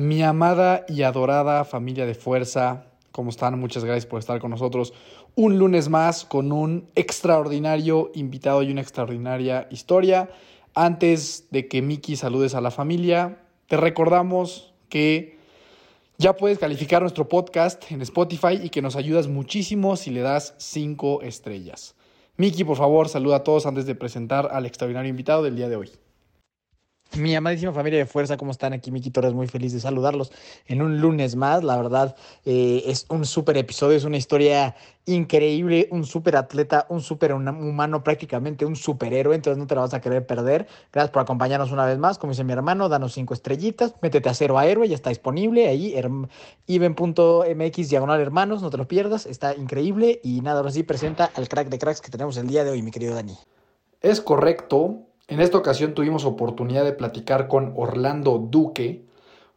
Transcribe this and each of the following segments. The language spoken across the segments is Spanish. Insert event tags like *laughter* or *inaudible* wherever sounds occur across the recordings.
Mi amada y adorada familia de fuerza, ¿cómo están? Muchas gracias por estar con nosotros un lunes más con un extraordinario invitado y una extraordinaria historia. Antes de que Miki saludes a la familia, te recordamos que ya puedes calificar nuestro podcast en Spotify y que nos ayudas muchísimo si le das cinco estrellas. Miki, por favor, saluda a todos antes de presentar al extraordinario invitado del día de hoy. Mi amadísima familia de fuerza, ¿cómo están? Aquí Miki Torres, muy feliz de saludarlos en un lunes más. La verdad, eh, es un súper episodio, es una historia increíble, un súper atleta, un súper humano, prácticamente un superhéroe, entonces no te la vas a querer perder. Gracias por acompañarnos una vez más. Como dice mi hermano, danos cinco estrellitas, métete a cero a héroe, ya está disponible ahí, iben.mx diagonal hermanos, no te lo pierdas, está increíble. Y nada, ahora sí presenta al crack de cracks que tenemos el día de hoy, mi querido Dani. Es correcto, en esta ocasión tuvimos oportunidad de platicar con Orlando Duque.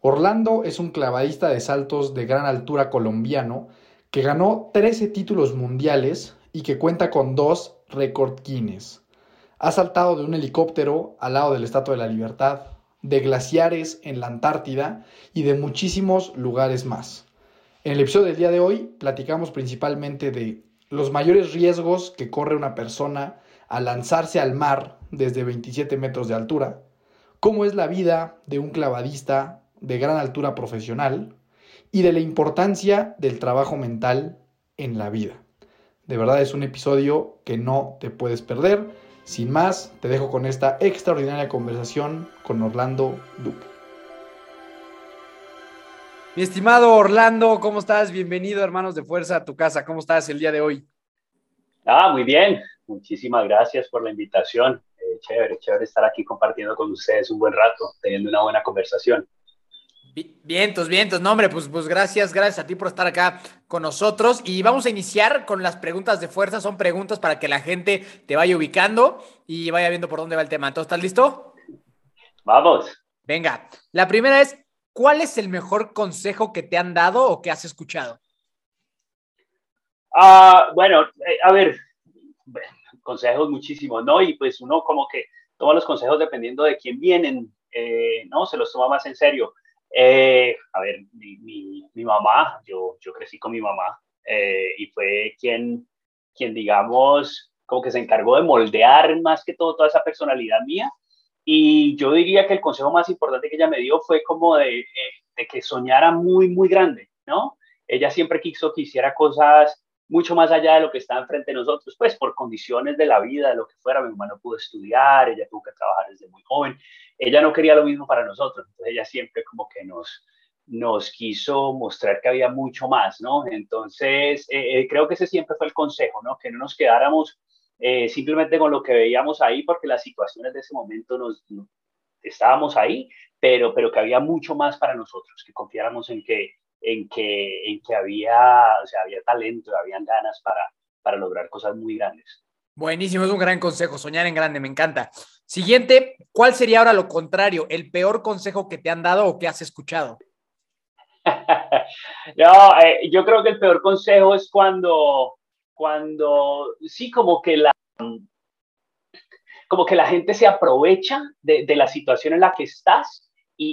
Orlando es un clavadista de saltos de gran altura colombiano que ganó 13 títulos mundiales y que cuenta con dos récord Guinness. Ha saltado de un helicóptero al lado del Estatua de la Libertad, de glaciares en la Antártida y de muchísimos lugares más. En el episodio del día de hoy platicamos principalmente de los mayores riesgos que corre una persona al lanzarse al mar desde 27 metros de altura, cómo es la vida de un clavadista de gran altura profesional y de la importancia del trabajo mental en la vida. De verdad es un episodio que no te puedes perder. Sin más, te dejo con esta extraordinaria conversación con Orlando Duque. Mi estimado Orlando, ¿cómo estás? Bienvenido, hermanos de fuerza, a tu casa. ¿Cómo estás el día de hoy? Ah, muy bien. Muchísimas gracias por la invitación chévere, chévere estar aquí compartiendo con ustedes un buen rato, teniendo una buena conversación. Vientos, vientos. No, hombre, pues, pues gracias, gracias a ti por estar acá con nosotros. Y vamos a iniciar con las preguntas de fuerza. Son preguntas para que la gente te vaya ubicando y vaya viendo por dónde va el tema. Entonces, ¿estás listo? Vamos. Venga, la primera es, ¿cuál es el mejor consejo que te han dado o que has escuchado? Ah, bueno, eh, a ver, consejos muchísimos, ¿no? Y pues uno como que toma los consejos dependiendo de quién vienen, eh, ¿no? Se los toma más en serio. Eh, a ver, mi, mamá, yo, yo crecí con mi mamá eh, y fue quien, quien, digamos, como que se encargó de moldear más que todo toda esa personalidad mía. Y yo diría que el consejo más importante que ella me dio fue como de, de que soñara muy, muy grande, ¿no? Ella siempre quiso que hiciera cosas mucho más allá de lo que está enfrente de nosotros, pues por condiciones de la vida, de lo que fuera, mi mamá no pudo estudiar, ella tuvo que trabajar desde muy joven, ella no quería lo mismo para nosotros, entonces ella siempre como que nos, nos quiso mostrar que había mucho más, ¿no? Entonces, eh, eh, creo que ese siempre fue el consejo, ¿no? Que no nos quedáramos eh, simplemente con lo que veíamos ahí, porque las situaciones de ese momento nos, estábamos ahí, pero, pero que había mucho más para nosotros, que confiáramos en que en que, en que había, o sea, había talento, habían ganas para, para lograr cosas muy grandes. Buenísimo, es un gran consejo, soñar en grande, me encanta. Siguiente, ¿cuál sería ahora lo contrario, el peor consejo que te han dado o que has escuchado? *laughs* no, eh, yo creo que el peor consejo es cuando, cuando, sí, como que la, como que la gente se aprovecha de, de la situación en la que estás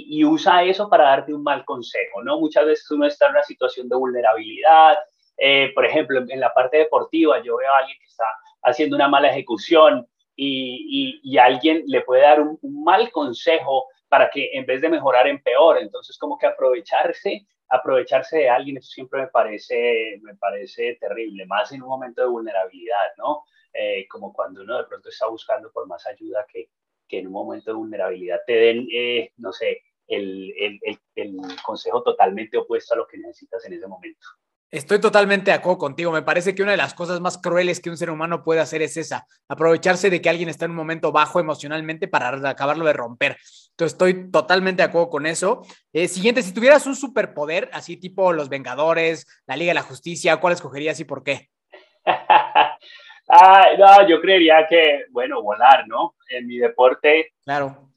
y, usa eso para darte un mal consejo, ¿no? Muchas veces uno está en una situación de vulnerabilidad, eh, por ejemplo, en la parte deportiva, yo veo a alguien que está haciendo una mala ejecución y, y, alguien le puede dar un, mal consejo para que en vez de mejorar peor, entonces como que aprovecharse, aprovecharse de alguien, eso siempre me parece, me parece terrible, más en un momento de vulnerabilidad, ¿no? Eh, como cuando uno de pronto está buscando por más ayuda que, que en un momento de vulnerabilidad te den, eh, no sé, el, el, el, consejo totalmente opuesto a lo que necesitas en ese momento. Estoy totalmente de acuerdo contigo. Me parece que una de las cosas más crueles que un ser humano puede hacer es esa, aprovecharse de que alguien está en un momento bajo emocionalmente para acabarlo de romper. Entonces estoy totalmente de acuerdo con eso. Eh, siguiente, si tuvieras un superpoder, así tipo los Vengadores, la Liga de la Justicia, ¿cuál escogerías y por qué? *laughs* ah, no, yo creería que, bueno, volar, ¿no? En mi deporte. Claro.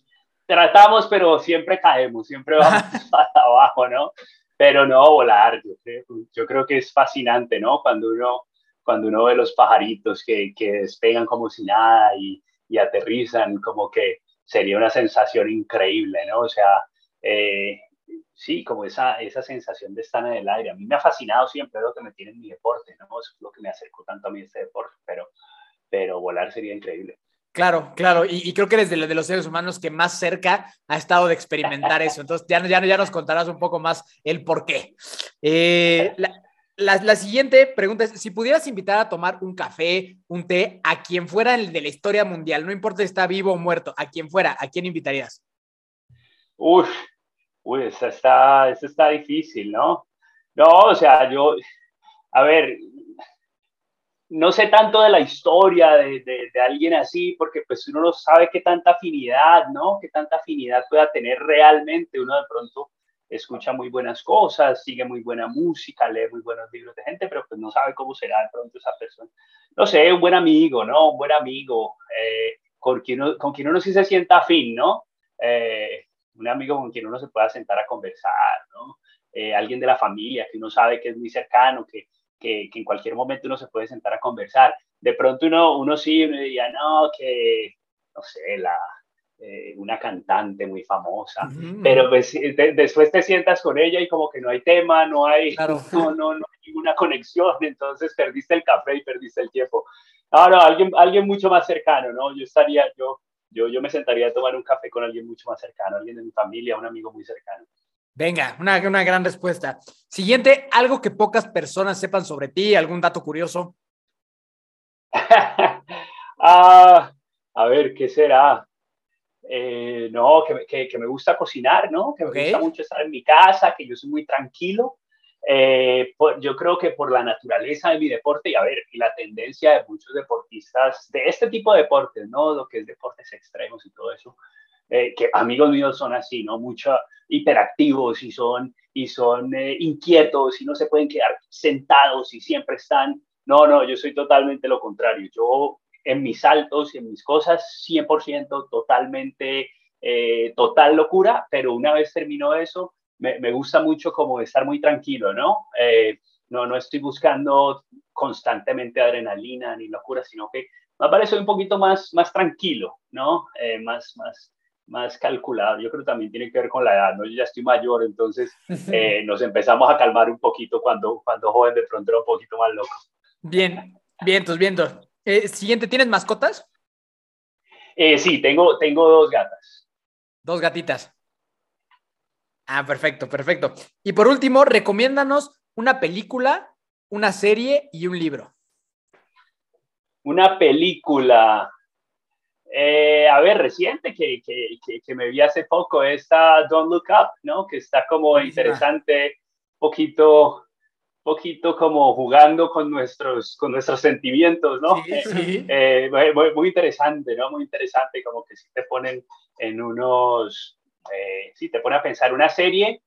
Tratamos, pero siempre caemos, siempre vamos *laughs* *laughs* para abajo, ¿no? pero no volar. Yo creo, que es fascinante, ¿no? Cuando uno, cuando uno ve los pajaritos que, que despegan como si nada y, y, aterrizan, como que sería una sensación increíble, ¿no? O sea, eh, sí, como esa, esa sensación de estar en el aire. A mí me ha fascinado siempre lo que me tiene en mi deporte, ¿no? Es lo que me acercó tanto a mí este deporte, pero, pero volar sería increíble. Claro, claro, y, creo que eres de, de, los seres humanos que más cerca ha estado de experimentar eso. Entonces, ya, ya, ya nos contarás un poco más el por qué. Eh, la, la, siguiente pregunta es: si pudieras invitar a tomar un café, un té, a quien fuera el de la historia mundial, no importa si está vivo o muerto, a quien fuera, ¿a quién invitarías? Uf, uy, eso está, eso está difícil, ¿no? No, o sea, yo, a ver, no sé tanto de la historia de, de, alguien así, porque pues uno no sabe qué tanta afinidad, ¿no? Qué tanta afinidad pueda tener realmente. Uno de pronto escucha muy buenas cosas, sigue muy buena música, lee muy buenos libros de gente, pero pues no sabe cómo será de pronto esa persona. No sé, un buen amigo, ¿no? Un buen amigo, eh, con, quien uno, con quien uno sí se sienta afín, ¿no? Eh, un amigo con quien uno se pueda sentar a conversar, ¿no? Eh, alguien de la familia que uno sabe que es muy cercano, que, que, en cualquier momento uno se puede sentar a conversar. De pronto uno, uno sí, uno diría, no, que, no sé, la, eh, una cantante muy famosa, pero pues, después te sientas con ella y como que no hay tema, no hay, *laughs* no, no, no hay ninguna conexión, entonces perdiste el café y perdiste el tiempo. No, alguien, alguien mucho más cercano, ¿no? Yo estaría, yo, yo, yo me sentaría a tomar un café con alguien mucho más cercano, alguien de mi familia, un amigo muy cercano. Venga, una, una gran respuesta. Siguiente, algo que pocas personas sepan sobre ti, algún dato curioso. *laughs* Ah, a ver, ¿qué será? Eh, no, que, que, me gusta cocinar, ¿no? Que me gusta mucho estar en mi casa, que yo soy muy tranquilo. Eh, yo creo que por la naturaleza de mi deporte y a ver, y la tendencia de muchos deportistas de este tipo de deportes, ¿no? Lo que es deportes extremos y todo eso, eh, que amigos míos son así, ¿no? Mucho hiperactivos y son, y son eh, inquietos y no se pueden quedar sentados y siempre están. No, no, yo soy totalmente lo contrario. Yo en mis saltos y en mis cosas, 100% totalmente, eh, total locura, pero una vez termino eso, me, me, gusta mucho como estar muy tranquilo, ¿no? no, no estoy buscando constantemente adrenalina ni locura, sino que me parece un poquito más, más tranquilo, ¿no? más, más, más calculado. Yo creo que también tiene que ver con la edad, ¿no? Yo ya estoy mayor, entonces *laughs* eh, nos empezamos a calmar un poquito cuando, cuando joven de pronto era un poquito más loco. Bien, vientos, vientos. Eh, siguiente, ¿tienes mascotas? Eh, sí, tengo, tengo dos gatas. Dos gatitas. Ah, perfecto, perfecto. Y por último, recomiéndanos una película, una serie y un libro. Una película. Eh, a ver, reciente que, que, que, me vi hace poco, esta Don't Look Up, ¿no? Que está como interesante, poquito, poquito como jugando con nuestros, con nuestros sentimientos, ¿no? Sí, sí. *laughs* Eh, muy, interesante, ¿no? Muy interesante, como que si te ponen en unos, eh, si te pone a pensar una serie,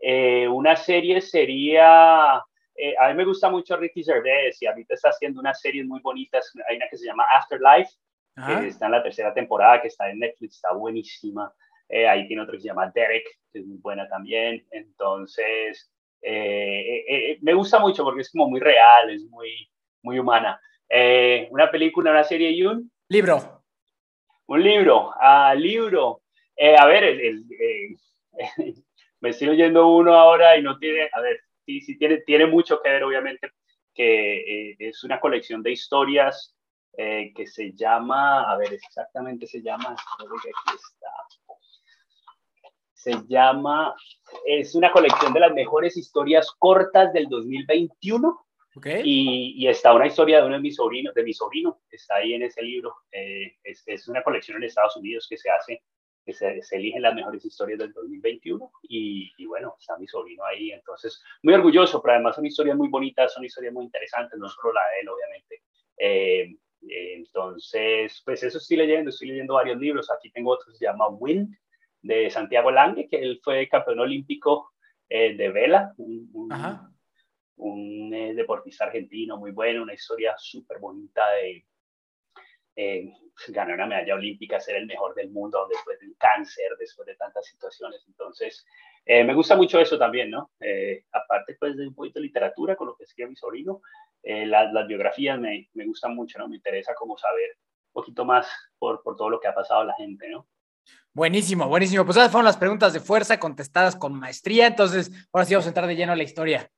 eh, una serie sería, a mí me gusta mucho Ricky Gervais y ahorita está haciendo unas series muy bonitas, hay una que se llama Afterlife, que está en la tercera temporada, que está en Netflix, está buenísima. Eh, ahí tiene otro que se llama Derek, que es muy buena también. Entonces, eh, eh, me gusta mucho porque es como muy real, es muy, muy humana. una película, una serie y un libro. Un libro, ah, libro. A ver, el, *laughs* me estoy oyendo uno ahora y no tiene, a ver, sí, sí tiene, tiene mucho que ver, obviamente, que es una colección de historias eh, que se llama, a ver, exactamente se llama, aquí está. Se llama, es una colección de las mejores historias cortas del 2021. Okay. Y, y, está una historia de uno de mis sobrinos, de mi sobrino, está ahí en ese libro. Eh, es, es, una colección en Estados Unidos que se hace, que se, eligen las mejores historias del 2021 y, y, bueno, está mi sobrino ahí, entonces muy orgulloso, pero además son historias muy bonitas, son historias muy interesantes, no solo la de él, obviamente. Eh, entonces, pues eso estoy leyendo, estoy leyendo varios libros, aquí tengo otro que se llama Wind, de Santiago Lange, que él fue campeón olímpico eh, de vela, un, un, eh, deportista argentino muy bueno, una historia súper bonita de, eh, ganar una medalla olímpica, ser el mejor del mundo después del cáncer, después de tantas situaciones. Entonces, eh, me gusta mucho eso también, ¿no? Eh, aparte, pues, de un poquito de literatura, con lo que escribe mi sobrino, las biografías me, me, gustan mucho, ¿no? Me interesa como saber un poquito más por, por todo lo que ha pasado a la gente, ¿no? Buenísimo, buenísimo. Pues esas fueron las preguntas de fuerza contestadas con maestría. Entonces, ahora sí vamos a entrar de lleno a la historia.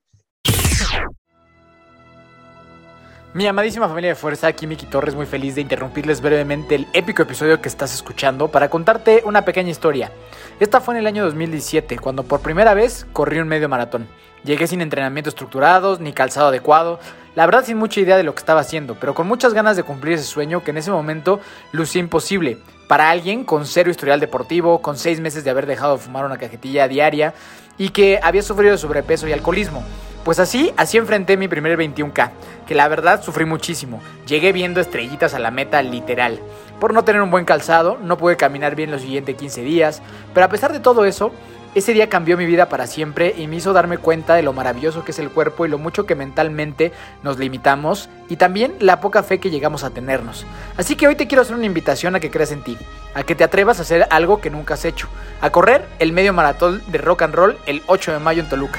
Mi amadísima familia de fuerza, aquí Miki Torres, muy feliz de interrumpirles brevemente el épico episodio que estás escuchando para contarte una pequeña historia. Esta fue en el año 2017, cuando por primera vez corrí un medio maratón. Llegué sin entrenamiento estructurados, ni calzado adecuado, la verdad sin mucha idea de lo que estaba haciendo, pero con muchas ganas de cumplir ese sueño que en ese momento lucía imposible. Para alguien con cero historial deportivo, con seis meses de haber dejado de fumar una cajetilla diaria y que había sufrido de sobrepeso y alcoholismo. Pues así, así enfrenté mi primer 21K, que la verdad sufrí muchísimo. Llegué viendo estrellitas a la meta literal. Por no tener un buen calzado, no pude caminar bien los siguientes 15 días, pero a pesar de todo eso, ese día cambió mi vida para siempre y me hizo darme cuenta de lo maravilloso que es el cuerpo y lo mucho que mentalmente nos limitamos y también la poca fe que llegamos a tenernos. Así que hoy te quiero hacer una invitación a que creas en ti, a que te atrevas a hacer algo que nunca has hecho, a correr el medio maratón de rock and roll el 8 de mayo en Toluca.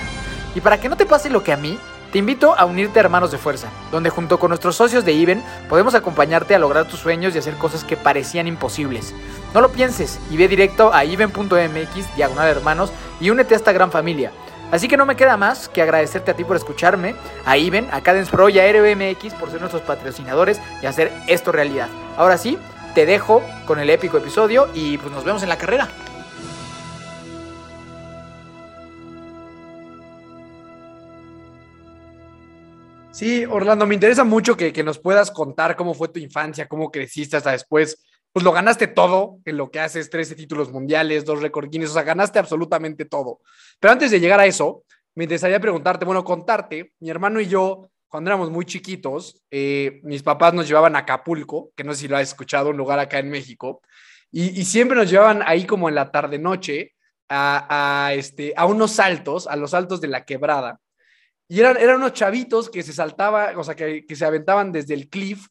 Y para que no te pase lo que a mí, te invito a unirte a Hermanos de Fuerza, donde junto con nuestros socios de IBEN podemos acompañarte a lograr tus sueños y hacer cosas que parecían imposibles. No lo pienses y ve directo a iben.mx, diagonal hermanos, y únete a esta gran familia. Así que no me queda más que agradecerte a ti por escucharme, a Iben, a Cadence Pro y a RBMX por ser nuestros patrocinadores y hacer esto realidad. Ahora sí, te dejo con el épico episodio y pues nos vemos en la carrera. Sí, Orlando, me interesa mucho que, nos puedas contar cómo fue tu infancia, cómo creciste hasta después. Pues lo ganaste todo en lo que haces, 13 títulos mundiales, dos récord Guinness, o sea, ganaste absolutamente todo. Pero antes de llegar a eso, me interesaría preguntarte, bueno, contarte, mi hermano y yo, cuando éramos muy chiquitos, eh, mis papás nos llevaban a Acapulco, que no sé si lo has escuchado, un lugar acá en México, y, siempre nos llevaban ahí como en la tarde-noche a, a, este, a unos saltos, a los saltos de la quebrada. Y eran, eran unos chavitos que se saltaban, o sea, que, se aventaban desde el cliff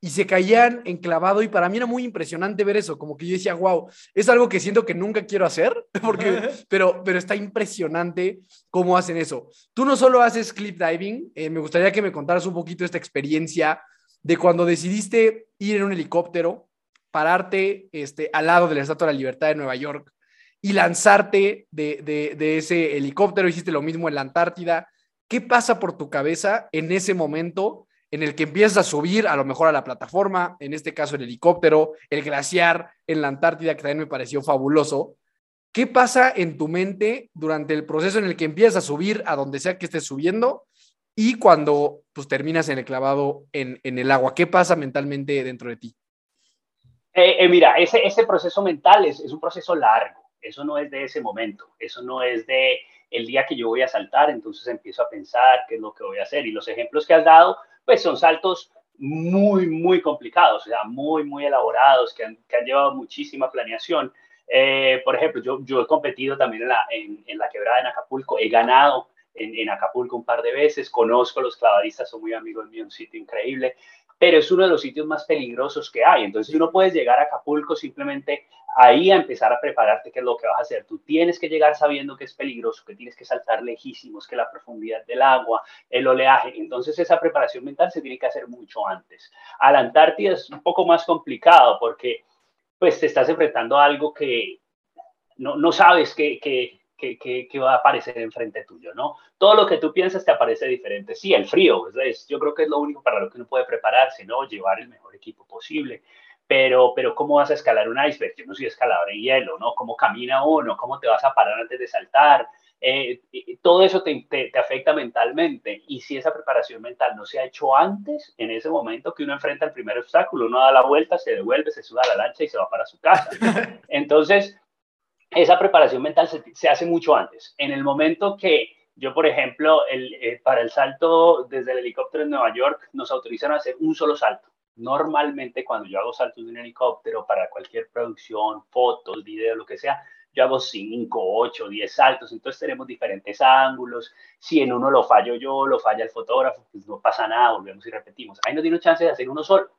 y se caían enclavado. Y para mí era muy impresionante ver eso, como que yo decía, wow, es algo que siento que nunca quiero hacer, *laughs* porque, pero, pero está impresionante cómo hacen eso. Tú no solo haces cliff diving, eh, me gustaría que me contaras un poquito esta experiencia de cuando decidiste ir en un helicóptero, pararte este, al lado de la Estatua de la Libertad de Nueva York y lanzarte de, de, de ese helicóptero, hiciste lo mismo en la Antártida, ¿Qué pasa por tu cabeza en ese momento en el que empiezas a subir a lo mejor a la plataforma, en este caso el helicóptero, el glaciar en la Antártida, que también me pareció fabuloso? ¿Qué pasa en tu mente durante el proceso en el que empiezas a subir a donde sea que estés subiendo y cuando pues, terminas en el clavado en, el agua? ¿Qué pasa mentalmente dentro de ti? Eh, eh, mira, ese, ese proceso mental es, es un proceso largo. Eso no es de ese momento. Eso no es de el día que yo voy a saltar, entonces empiezo a pensar qué es lo que voy a hacer. Y los ejemplos que has dado, pues son saltos muy, muy complicados, o sea, muy, muy elaborados, que han, que han llevado muchísima planeación. Eh, por ejemplo, yo, yo he competido también en la, en, la quebrada en Acapulco, he ganado en, en, Acapulco un par de veces, conozco a los clavadistas, son muy amigos míos, un sitio increíble pero es uno de los sitios más peligrosos que hay. Entonces, tú no puedes llegar a Acapulco simplemente ahí a empezar a prepararte qué es lo que vas a hacer. Tú tienes que llegar sabiendo que es peligroso, que tienes que saltar lejísimos, que la profundidad del agua, el oleaje. Entonces, esa preparación mental se tiene que hacer mucho antes. A la Antártida es un poco más complicado porque pues te estás enfrentando a algo que no, no sabes que, que que, va a aparecer enfrente tuyo, ¿no? Todo lo que tú piensas te aparece diferente. Sí, el frío, es, yo creo que es lo único para lo que uno puede prepararse, ¿no? Llevar el mejor equipo posible. Pero, pero ¿cómo vas a escalar un iceberg? Yo no soy escalador en hielo, ¿no? ¿Cómo camina uno? ¿Cómo te vas a parar antes de saltar? eh, todo eso te, te, afecta mentalmente. Y si esa preparación mental no se ha hecho antes, en ese momento que uno enfrenta el primer obstáculo, uno da la vuelta, se devuelve, se suda a la lancha y se va para su casa. *laughs* Entonces, esa preparación mental se, se hace mucho antes. En el momento que yo, por ejemplo, el, eh, para el salto desde el helicóptero en Nueva York, nos autorizan a hacer un solo salto. Normalmente cuando yo hago saltos de un helicóptero para cualquier producción, fotos, videos, lo que sea, yo hago 5, 8, 10 saltos, entonces tenemos diferentes ángulos. Si en uno lo fallo yo, lo falla el fotógrafo, pues no pasa nada, volvemos y repetimos. Ahí no tiene chance de hacer uno solo.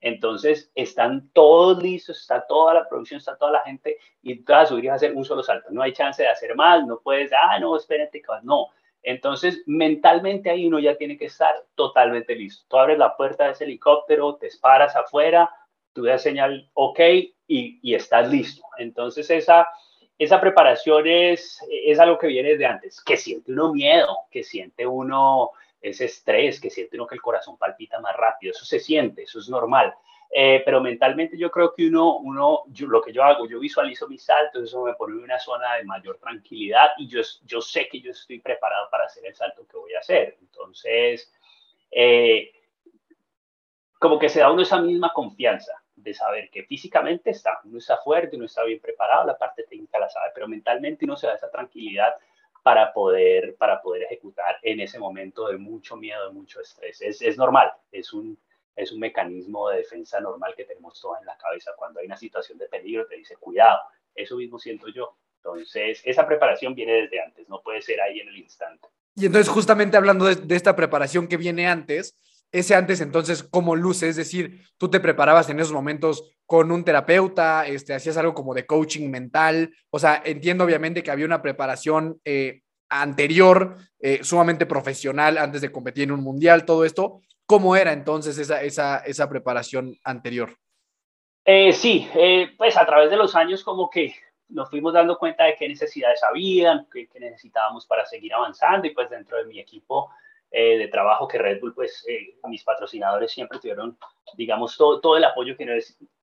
Entonces están todos listos, está toda la producción, está toda la gente y a subir a hacer un solo salto. No hay chance de hacer más, no puedes, ah, no, espérate, no. Entonces, mentalmente ahí uno ya tiene que estar totalmente listo. Tú abres la puerta de ese helicóptero, te paras afuera, tú das señal OK y, y estás listo. Entonces, esa, esa preparación es, es algo que viene de antes, que siente uno miedo, que siente uno ese estrés, que siente uno que el corazón palpita más rápido, eso se siente, eso es normal. Eh, pero mentalmente yo creo que uno, uno lo que yo hago, yo visualizo mis saltos, eso me pone en una zona de mayor tranquilidad y yo, yo sé que yo estoy preparado para hacer el salto que voy a hacer. Entonces, eh, como que se da uno esa misma confianza de saber que físicamente está, uno está fuerte, uno está bien preparado, la parte técnica la sabe, pero mentalmente uno se da esa tranquilidad para poder, para poder ejecutar en ese momento de mucho miedo, de mucho estrés. Es, es normal, es un, es un mecanismo de defensa normal que tenemos todos en la cabeza. Cuando hay una situación de peligro, te dice, cuidado, eso mismo siento yo. Entonces, esa preparación viene desde antes, no puede ser ahí en el instante. Y entonces, justamente hablando de, esta preparación que viene antes, ese antes entonces, ¿cómo luce? Es decir, tú te preparabas en esos momentos con un terapeuta, este, hacías algo como de coaching mental, o sea, entiendo obviamente que había una preparación eh, anterior, eh, sumamente profesional antes de competir en un mundial, todo esto. ¿Cómo era entonces esa, esa, esa preparación anterior? Eh, sí, pues a través de los años como que nos fuimos dando cuenta de qué necesidades habían, qué, necesitábamos para seguir avanzando y pues dentro de mi equipo eh, de trabajo que Red Bull, pues eh, mis patrocinadores siempre tuvieron, digamos, todo, todo el apoyo que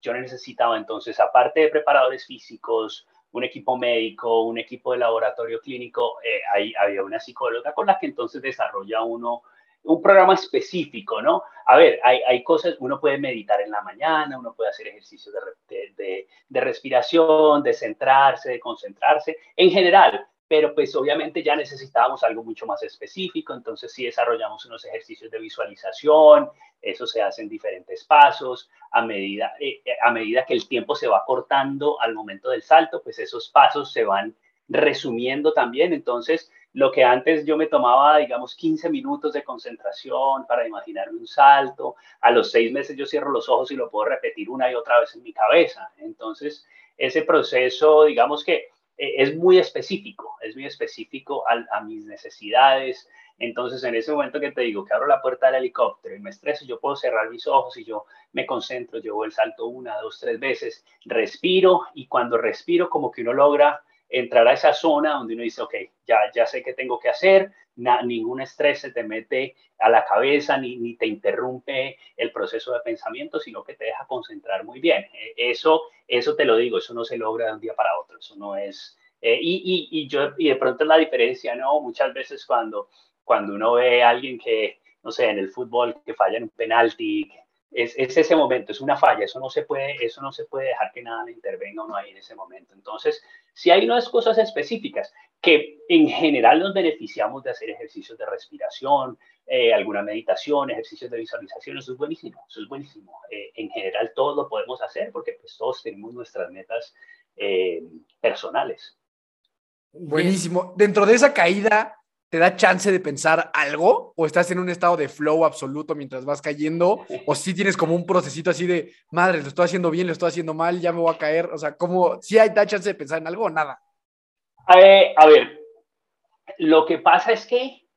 yo necesitaba. Entonces, aparte de preparadores físicos, un equipo médico, un equipo de laboratorio clínico, eh, ahí había una psicóloga con la que entonces desarrolla uno un programa específico, ¿no? A ver, hay, hay cosas, uno puede meditar en la mañana, uno puede hacer ejercicios de, de, de respiración, de centrarse, de concentrarse. En general, pero pues obviamente ya necesitábamos algo mucho más específico, entonces sí desarrollamos unos ejercicios de visualización, eso se hace en diferentes pasos, a medida, eh, eh, a medida que el tiempo se va cortando al momento del salto, pues esos pasos se van resumiendo también, entonces lo que antes yo me tomaba, digamos, 15 minutos de concentración para imaginarme un salto, a los seis meses yo cierro los ojos y lo puedo repetir una y otra vez en mi cabeza, entonces ese proceso, digamos que es muy específico, es muy específico a, mis necesidades. Entonces, en ese momento que te digo que abro la puerta del helicóptero y me estreso, yo puedo cerrar mis ojos y yo me concentro, llevo el salto una, dos, tres veces, respiro y cuando respiro como que uno logra entrar a esa zona donde uno dice, ok, ya, ya sé qué tengo que hacer, ningún estrés se te mete a la cabeza ni, ni, te interrumpe el proceso de pensamiento, sino que te deja concentrar muy bien. E, eso, eso te lo digo, eso no se logra de un día para otro, eso no es... Eh, y, y, y, yo, y de pronto la diferencia, ¿no? Muchas veces cuando, cuando uno ve a alguien que, no sé, en el fútbol que falla en un penalti, es, es, ese momento, es una falla, eso no se puede, eso no se puede dejar que nada intervenga uno ahí en ese momento. Entonces, si hay unas cosas específicas que en general nos beneficiamos de hacer ejercicios de respiración, eh, alguna meditación, ejercicios de visualización, eso es buenísimo, eso es buenísimo. Eh, en general todos lo podemos hacer porque pues todos tenemos nuestras metas eh, personales. Buenísimo. Dentro de esa caída, ¿te da chance de pensar algo? ¿O estás en un estado de flow absoluto mientras vas cayendo? ¿O si sí tienes como un procesito así de, madre, lo estoy haciendo bien, lo estoy haciendo mal, ya me voy a caer? O sea, ¿cómo, si hay da chance de pensar en algo o nada? A ver, lo que pasa es que,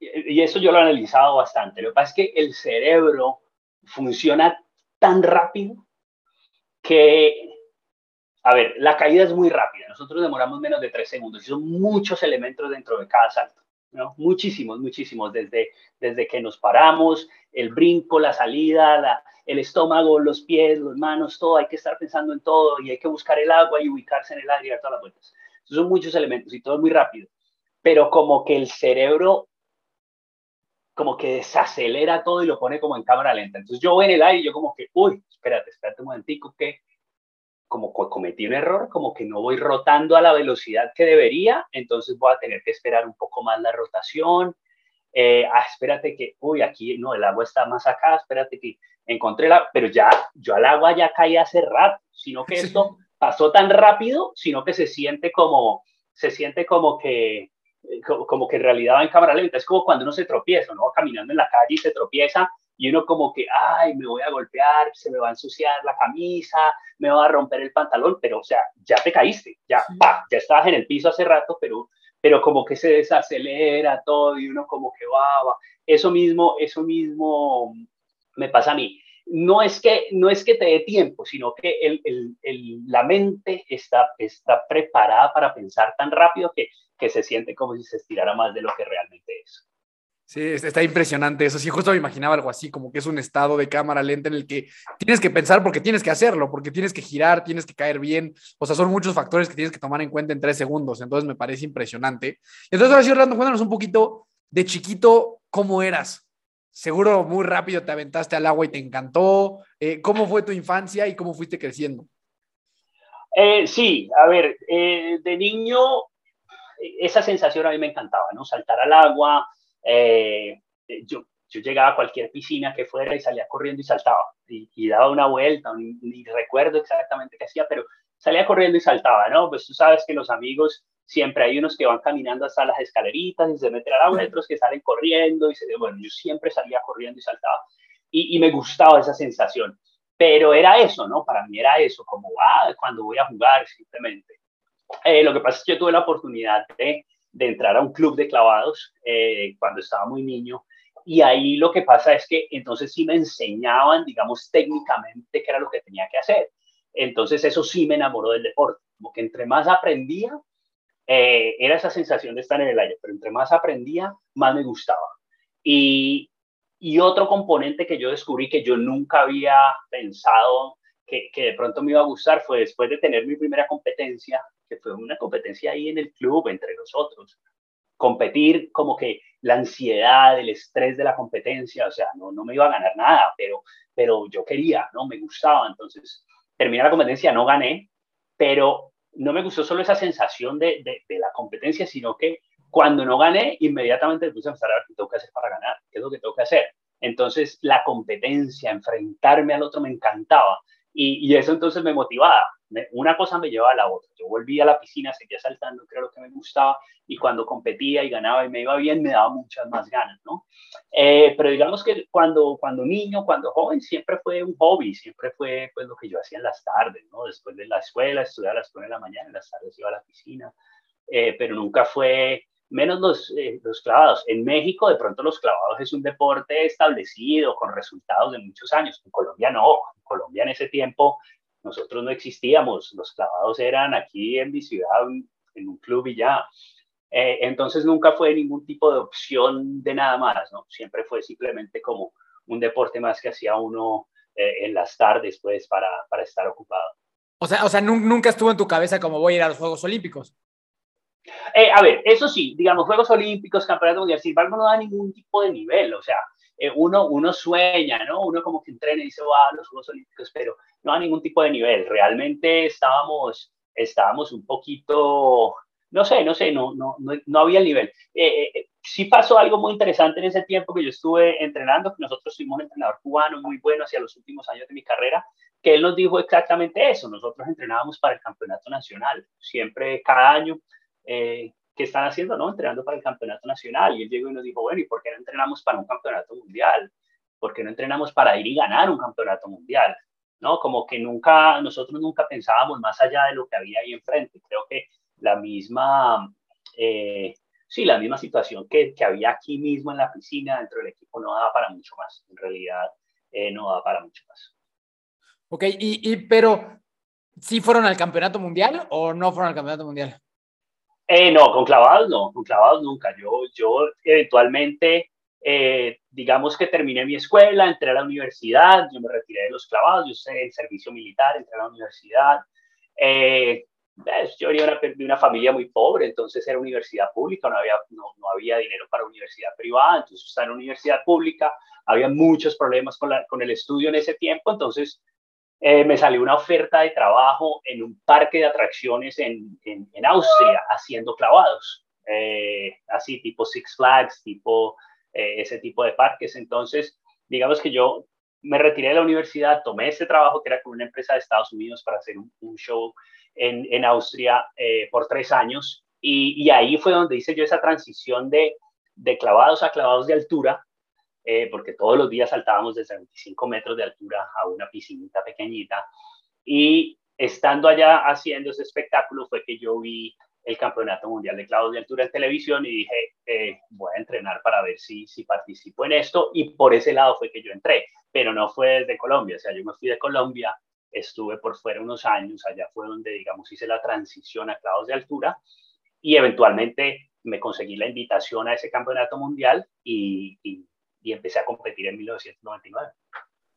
y eso yo lo he analizado bastante, lo que pasa es que el cerebro funciona tan rápido que, a ver, la caída es muy rápida. Nosotros demoramos menos de tres segundos y son muchos elementos dentro de cada salto. ¿no? Muchísimos, muchísimos, desde, desde que nos paramos, el brinco, la salida, la, el estómago, los pies, las manos, todo, hay que estar pensando en todo y hay que buscar el agua y ubicarse en el aire y dar todas las vueltas son muchos elementos y todo es muy rápido. pero como que el cerebro como que desacelera todo y lo pone como en cámara lenta. Entonces yo voy en el aire y yo como que, uy, espérate, espérate un momentico, que como cometí un error, como que no voy rotando a la velocidad que debería, entonces voy a tener que esperar un poco más la rotación. Eh, ah, espérate que, uy, aquí no, el agua está más acá, espérate que encontré la, pero ya, yo al agua ya caí hace rato, sino que esto pasó tan rápido, sino que se siente como, se siente como que, como que en realidad va en cámara lenta. Es como cuando uno se tropieza, ¿no? Caminando en la calle y se tropieza y uno como que, ay, me voy a golpear, se me va a ensuciar la camisa, me va a romper el pantalón, pero o sea, ya te caíste, ya, ya estabas en el piso hace rato, pero, pero como que se desacelera todo y uno como que va, va. Eso mismo, eso mismo me pasa a mí. No es que, no es que te dé tiempo, sino que el, el, la mente está, está preparada para pensar tan rápido que, que se siente como si se estirara más de lo que realmente es. Sí, está impresionante eso. Sí, justo me imaginaba algo así, como que es un estado de cámara lenta en el que tienes que pensar porque tienes que hacerlo, porque tienes que girar, tienes que caer bien. O sea, son muchos factores que tienes que tomar en cuenta en tres segundos. Entonces me parece impresionante. Entonces, ahora sí, Orlando, cuéntanos un poquito de chiquito, ¿cómo eras? Seguro muy rápido te aventaste al agua y te encantó. Eh, ¿Cómo fue tu infancia y cómo fuiste creciendo? Eh, sí, a ver, eh, de niño esa sensación a mí me encantaba, ¿no? Saltar al agua, eh, yo, yo llegaba a cualquier piscina que fuera y salía corriendo y saltaba y, daba una vuelta, ni, recuerdo exactamente qué hacía, pero salía corriendo y saltaba, ¿no? Pues tú sabes que los amigos siempre hay unos que van caminando hasta las escaleritas y se meten al agua, otros que salen corriendo y se, bueno, yo siempre salía corriendo y saltaba y, me gustaba esa sensación, pero era eso, ¿no? Para mí era eso, como, ah, cuando voy a jugar simplemente. Eh, lo que pasa es que yo tuve la oportunidad de de entrar a un club de clavados eh, cuando estaba muy niño. Y ahí lo que pasa es que entonces sí me enseñaban, digamos, técnicamente qué era lo que tenía que hacer. Entonces eso sí me enamoró del deporte. Como que entre más aprendía, eh, era esa sensación de estar en el aire, pero entre más aprendía, más me gustaba. Y, y otro componente que yo descubrí que yo nunca había pensado que, que, de pronto me iba a gustar fue después de tener mi primera competencia que fue una competencia ahí en el club entre nosotros. Competir como que la ansiedad, el estrés de la competencia, o sea, no, no me iba a ganar nada, pero, pero yo quería, ¿no? Me gustaba. Entonces, terminé la competencia, no gané, pero no me gustó solo esa sensación de, de, la competencia, sino que cuando no gané, inmediatamente me puse a pensar a ver qué tengo que hacer para ganar, qué es lo que tengo que hacer. Entonces, la competencia, enfrentarme al otro me encantaba. Y, y, eso entonces me motivaba una cosa me llevaba a la otra. Yo volvía a la piscina, seguía saltando, creo que me gustaba, y cuando competía y ganaba y me iba bien, me daba muchas más ganas, ¿no? Eh, pero digamos que cuando, cuando niño, cuando joven, siempre fue un hobby, siempre fue pues lo que yo hacía en las tardes, ¿no? Después de la escuela, estudiaba a las 9 de la mañana, en las tardes iba a la piscina, eh, pero nunca fue, menos los, eh, los clavados. En México, de pronto, los clavados es un deporte establecido, con resultados de muchos años. En Colombia no. En Colombia en ese tiempo nosotros no existíamos, los clavados eran aquí en mi ciudad, en un club y ya. Eh, entonces nunca fue ningún tipo de opción de nada más, ¿no? Siempre fue simplemente como un deporte más que hacía uno eh, en las tardes, pues, para, para estar ocupado. O sea, o sea, nunca estuvo en tu cabeza como voy a ir a los Juegos Olímpicos. Eh, a ver, eso sí, digamos, Juegos Olímpicos, Campeonato Mundial, sin embargo, no da ningún tipo de nivel, o sea, uno, uno sueña, ¿no? Uno como que entrena y dice, va los Juegos Olímpicos, pero no a ningún tipo de nivel. Realmente estábamos, estábamos un poquito, no sé, no sé, no, no, no, había el nivel. Eh, eh, sí pasó algo muy interesante en ese tiempo que yo estuve entrenando, que nosotros tuvimos un entrenador cubano muy bueno hacia los últimos años de mi carrera, que él nos dijo exactamente eso. Nosotros entrenábamos para el campeonato nacional, siempre cada año. Eh, ¿Qué están haciendo? No, entrenando para el campeonato nacional. Y él llegó y nos dijo, bueno, ¿y por qué no entrenamos para un campeonato mundial? ¿Por qué no entrenamos para ir y ganar un campeonato mundial? ¿no? Como que nunca, nosotros nunca pensábamos más allá de lo que había ahí enfrente. Creo que la misma, eh, sí, la misma situación que, que, había aquí mismo en la piscina dentro del equipo no daba para mucho más. En realidad, eh, no daba para mucho más. Ok, y, y, pero, ¿sí fueron al campeonato mundial o no fueron al campeonato mundial? Eh, no, con clavados no, con clavados nunca. Yo, yo eventualmente eh, digamos que terminé mi escuela, entré a la universidad, yo me retiré de los clavados, yo sé el servicio militar, entré a la universidad. Eh, yo venía de una familia muy pobre, entonces era universidad pública, no había, no, no había dinero para universidad privada, entonces estaba en universidad pública, había muchos problemas con, la, con el estudio en ese tiempo, entonces eh, me salió una oferta de trabajo en un parque de atracciones en, en, Austria haciendo clavados, eh, así tipo Six Flags, tipo eh, ese tipo de parques. Entonces, digamos que yo me retiré de la universidad, tomé ese trabajo que era con una empresa de Estados Unidos para hacer un, un show en, en Austria por tres años y, y, ahí fue donde hice yo esa transición de, de clavados a clavados de altura eh, porque todos los días saltábamos desde 25 metros de altura a una piscinita pequeñita. Y estando allá haciendo ese espectáculo fue que yo vi el Campeonato Mundial de Clavos de Altura en televisión y dije, eh, voy a entrenar para ver si, si participo en esto. Y por ese lado fue que yo entré, pero no fue desde Colombia. O sea, yo me fui de Colombia, estuve por fuera unos años, allá fue donde, digamos, hice la transición a clavos de altura y eventualmente me conseguí la invitación a ese campeonato mundial y, y y empecé a competir en 1999.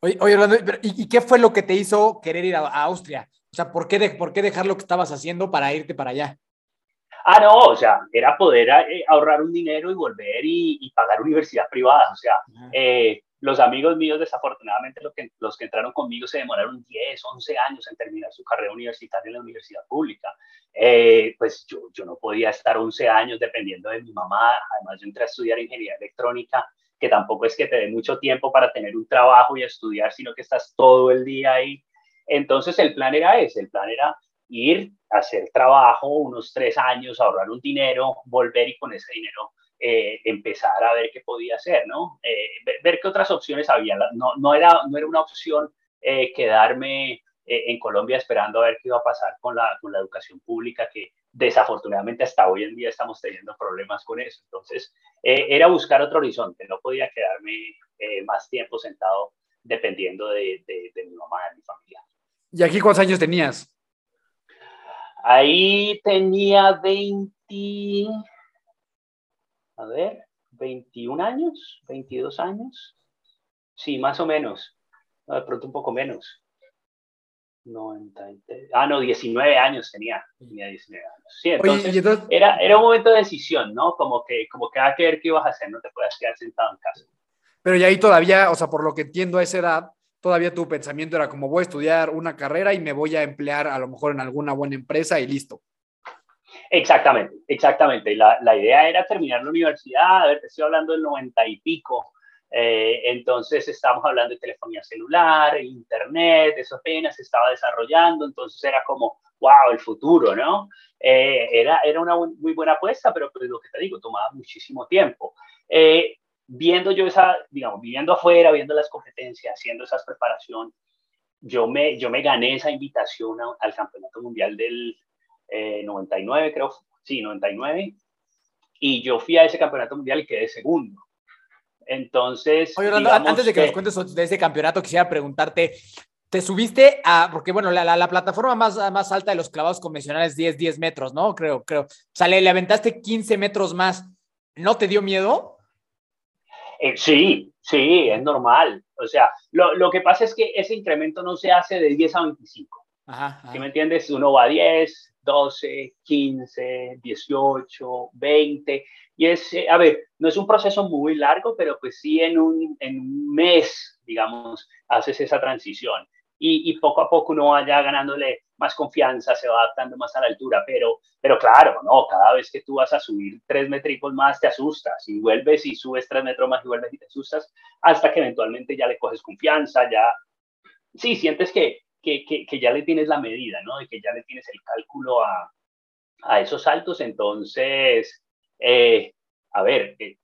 Oye, oye Orlando, ¿y, qué fue lo que te hizo querer ir a, Austria? O sea, ¿por qué, de, ¿por qué dejar lo que estabas haciendo para irte para allá? Ah, no, o sea, era poder eh, ahorrar un dinero y volver y, y pagar universidad privada. O sea, eh, los amigos míos, desafortunadamente, los que, los que entraron conmigo se demoraron 10, 11 años en terminar su carrera universitaria en la universidad pública. Eh, pues yo, yo no podía estar 11 años dependiendo de mi mamá. Además, yo entré a estudiar ingeniería electrónica que tampoco es que te dé mucho tiempo para tener un trabajo y estudiar, sino que estás todo el día ahí. Entonces el plan era ese, el plan era ir a hacer trabajo unos tres años, ahorrar un dinero, volver y con ese dinero eh, empezar a ver qué podía hacer, ¿no? Eh, ver, qué otras opciones había. No, no, era, no era una opción eh, quedarme en Colombia esperando a ver qué iba a pasar con la, con la educación pública, que desafortunadamente hasta hoy en día estamos teniendo problemas con eso. Entonces, eh, era buscar otro horizonte, no podía quedarme eh, más tiempo sentado dependiendo de, de, mi mamá, de mi familia. ¿Y aquí cuántos años tenías? Ahí tenía 20, a ver, 21 años, 22 años. Sí, más o menos. de pronto un poco menos. 93. Ah, no, 19 años tenía. Tenía 19 años. Sí, entonces, Era, era un momento de decisión, ¿no? Como que, como que hay que ver qué ibas a hacer, no te puedes quedar sentado en casa. Pero y ahí todavía, o sea, por lo que entiendo a esa edad, todavía tu pensamiento era como voy a estudiar una carrera y me voy a emplear a lo mejor en alguna buena empresa y listo. Exactamente, exactamente. La, la idea era terminar la universidad, a ver, te estoy hablando del 90 y pico, eh, entonces estamos hablando de telefonía celular, internet, eso apenas se estaba desarrollando, entonces era como, wow, el futuro, ¿no? Eh, era, era una muy buena apuesta, pero pues lo que te digo, tomaba muchísimo tiempo. Eh, viendo yo esa, digamos, viviendo afuera, viendo las competencias, haciendo esas preparación, yo me, yo me gané esa invitación al Campeonato Mundial del 99, creo, sí, 99, y yo fui a ese Campeonato Mundial y quedé segundo. Entonces. Oye, antes de que, nos cuentes de ese campeonato, quisiera preguntarte. Te subiste a, porque bueno, la, la, plataforma más, más alta de los clavados convencionales 10, 10 metros, ¿no? Creo, creo. O sea, le, aventaste 15 metros más. ¿No te dio miedo? Eh, sí, sí, es normal. O sea, lo, lo, que pasa es que ese incremento no se hace de 10 a 25. Ajá, ¿Sí me entiendes? Uno va a 10, 12, 15, 18, 20. Y es, eh, a ver, no es un proceso muy largo, pero pues sí en un, en un mes, digamos, haces esa transición. Y, y, poco a poco uno vaya ganándole más confianza, se va adaptando más a la altura, pero, pero claro, no, cada vez que tú vas a subir tres metros más te asustas y vuelves y subes tres metros más y vuelves y te asustas hasta que eventualmente ya le coges confianza, ya, sí, sientes que, que, que, que ya le tienes la medida, ¿no? Y que ya le tienes el cálculo a, a esos saltos, entonces eh, a ver, eh,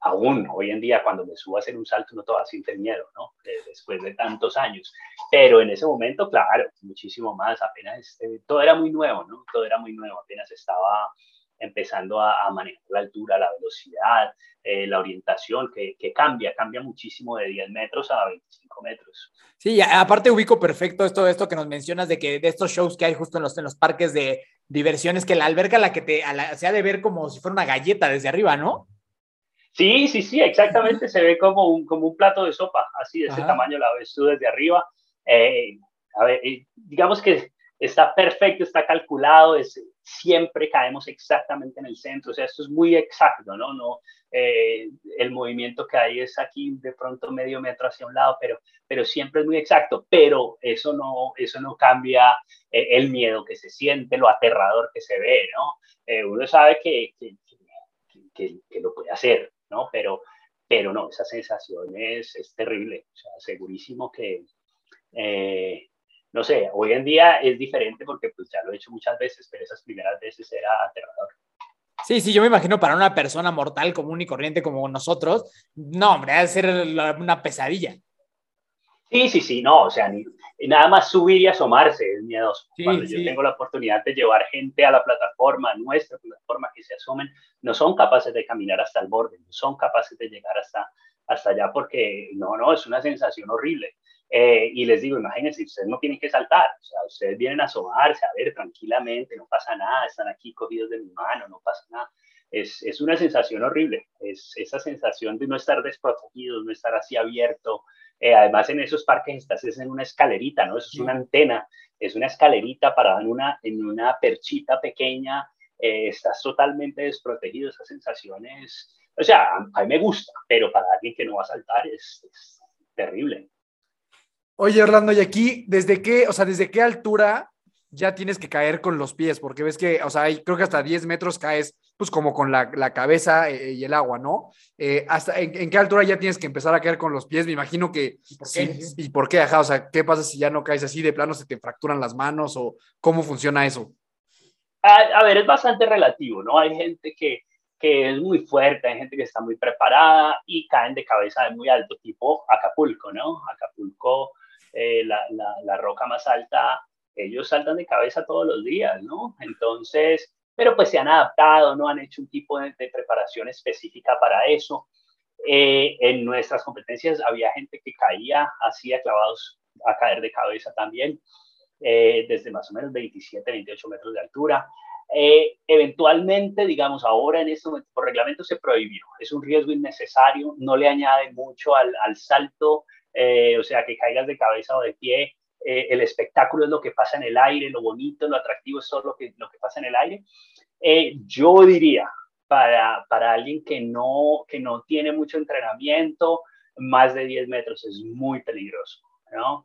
aún hoy en día cuando me subo a hacer un salto no te va a sentir miedo, ¿no? después de tantos años. Pero en ese momento, claro, muchísimo más, apenas, eh, todo era muy nuevo, ¿no? Todo era muy nuevo, apenas estaba empezando a, manejar la altura, la velocidad, la orientación, que, que, cambia, cambia muchísimo de 10 metros a 25 metros. Sí, aparte ubico perfecto esto, esto que nos mencionas de que de estos shows que hay justo en los, en los parques de, diversiones que la alberca la que te se ha de ver como si fuera una galleta desde arriba, ¿no? Sí, sí, sí, exactamente. se ve como un, como un plato de sopa, así de ese tamaño la ves tú desde arriba. Eh, a ver, eh, digamos que está perfecto, está calculado, es, siempre caemos exactamente en el centro, o sea, esto es muy exacto, ¿no? no eh, el movimiento que hay es aquí de pronto medio metro hacia un lado, pero, pero siempre es muy exacto, pero eso no, eso no cambia eh, el miedo que se siente, lo aterrador que se ve, ¿no? Eh, uno sabe que, que, que, que, lo puede hacer, ¿no? Pero, pero no, esa sensación es, es terrible, o sea, segurísimo que no sé, hoy en día es diferente porque pues ya lo he hecho muchas veces, pero esas primeras veces era aterrador. Sí, sí, yo me imagino para una persona mortal común y corriente como nosotros, no, hombre, debe ser una pesadilla. Sí, sí, sí, no, o sea, ni, nada más subir y asomarse es miedoso. Cuando yo tengo la oportunidad de llevar gente a la plataforma, nuestra plataforma, que se asomen, no son capaces de caminar hasta el borde, no son capaces de llegar hasta, hasta allá porque no, no, es una sensación horrible. Eh, y les digo, imagínense, ustedes no tienen que saltar, o sea, ustedes vienen a asomarse, a ver tranquilamente, no pasa nada, están aquí cogidos de mi mano, no pasa nada. Es, es una sensación horrible, es esa sensación de no estar desprotegidos, no estar así abierto. Eh, además, en esos parques estás en una escalerita, ¿no? Eso es una antena, es una escalerita para en una, en una perchita pequeña, eh, estás totalmente desprotegido, esa sensación es, o sea, a, mí me gusta, pero para alguien que no va a saltar es, es terrible. Oye, Orlando, y aquí, ¿desde qué, o sea, desde qué altura ya tienes que caer con los pies? Porque ves que, o sea, creo que hasta 10 metros caes, pues como con la, cabeza eh, y el agua, ¿no? Eh, hasta, en, qué altura ya tienes que empezar a caer con los pies? Me imagino que... ¿Y por qué? Sí, ¿Y por qué? Ajá, o sea, ¿qué pasa si ya no caes así de plano, se te fracturan las manos o cómo funciona eso? a ver, es bastante relativo, ¿no? Hay gente que que es muy fuerte, hay gente que está muy preparada y caen de cabeza de muy alto, tipo Acapulco, ¿no? Acapulco, eh, la, la, roca más alta, ellos saltan de cabeza todos los días, ¿no? Entonces, pero pues se han adaptado, ¿no? Han hecho un tipo de, preparación específica para eso. Eh, en nuestras competencias había gente que caía así a clavados a caer de cabeza también, eh, desde más o menos 27, 28 metros de altura. Eventualmente, digamos, ahora en este momento, por reglamento se prohibió. Es un riesgo innecesario, no le añade mucho al, al salto, eh, o sea, que caigas de cabeza o de pie. Eh, el espectáculo es lo que pasa en el aire, lo bonito, lo atractivo es todo lo que, lo que pasa en el aire. yo diría, para, para alguien que no, que no tiene mucho entrenamiento, más de 10 metros es muy peligroso. ¿no?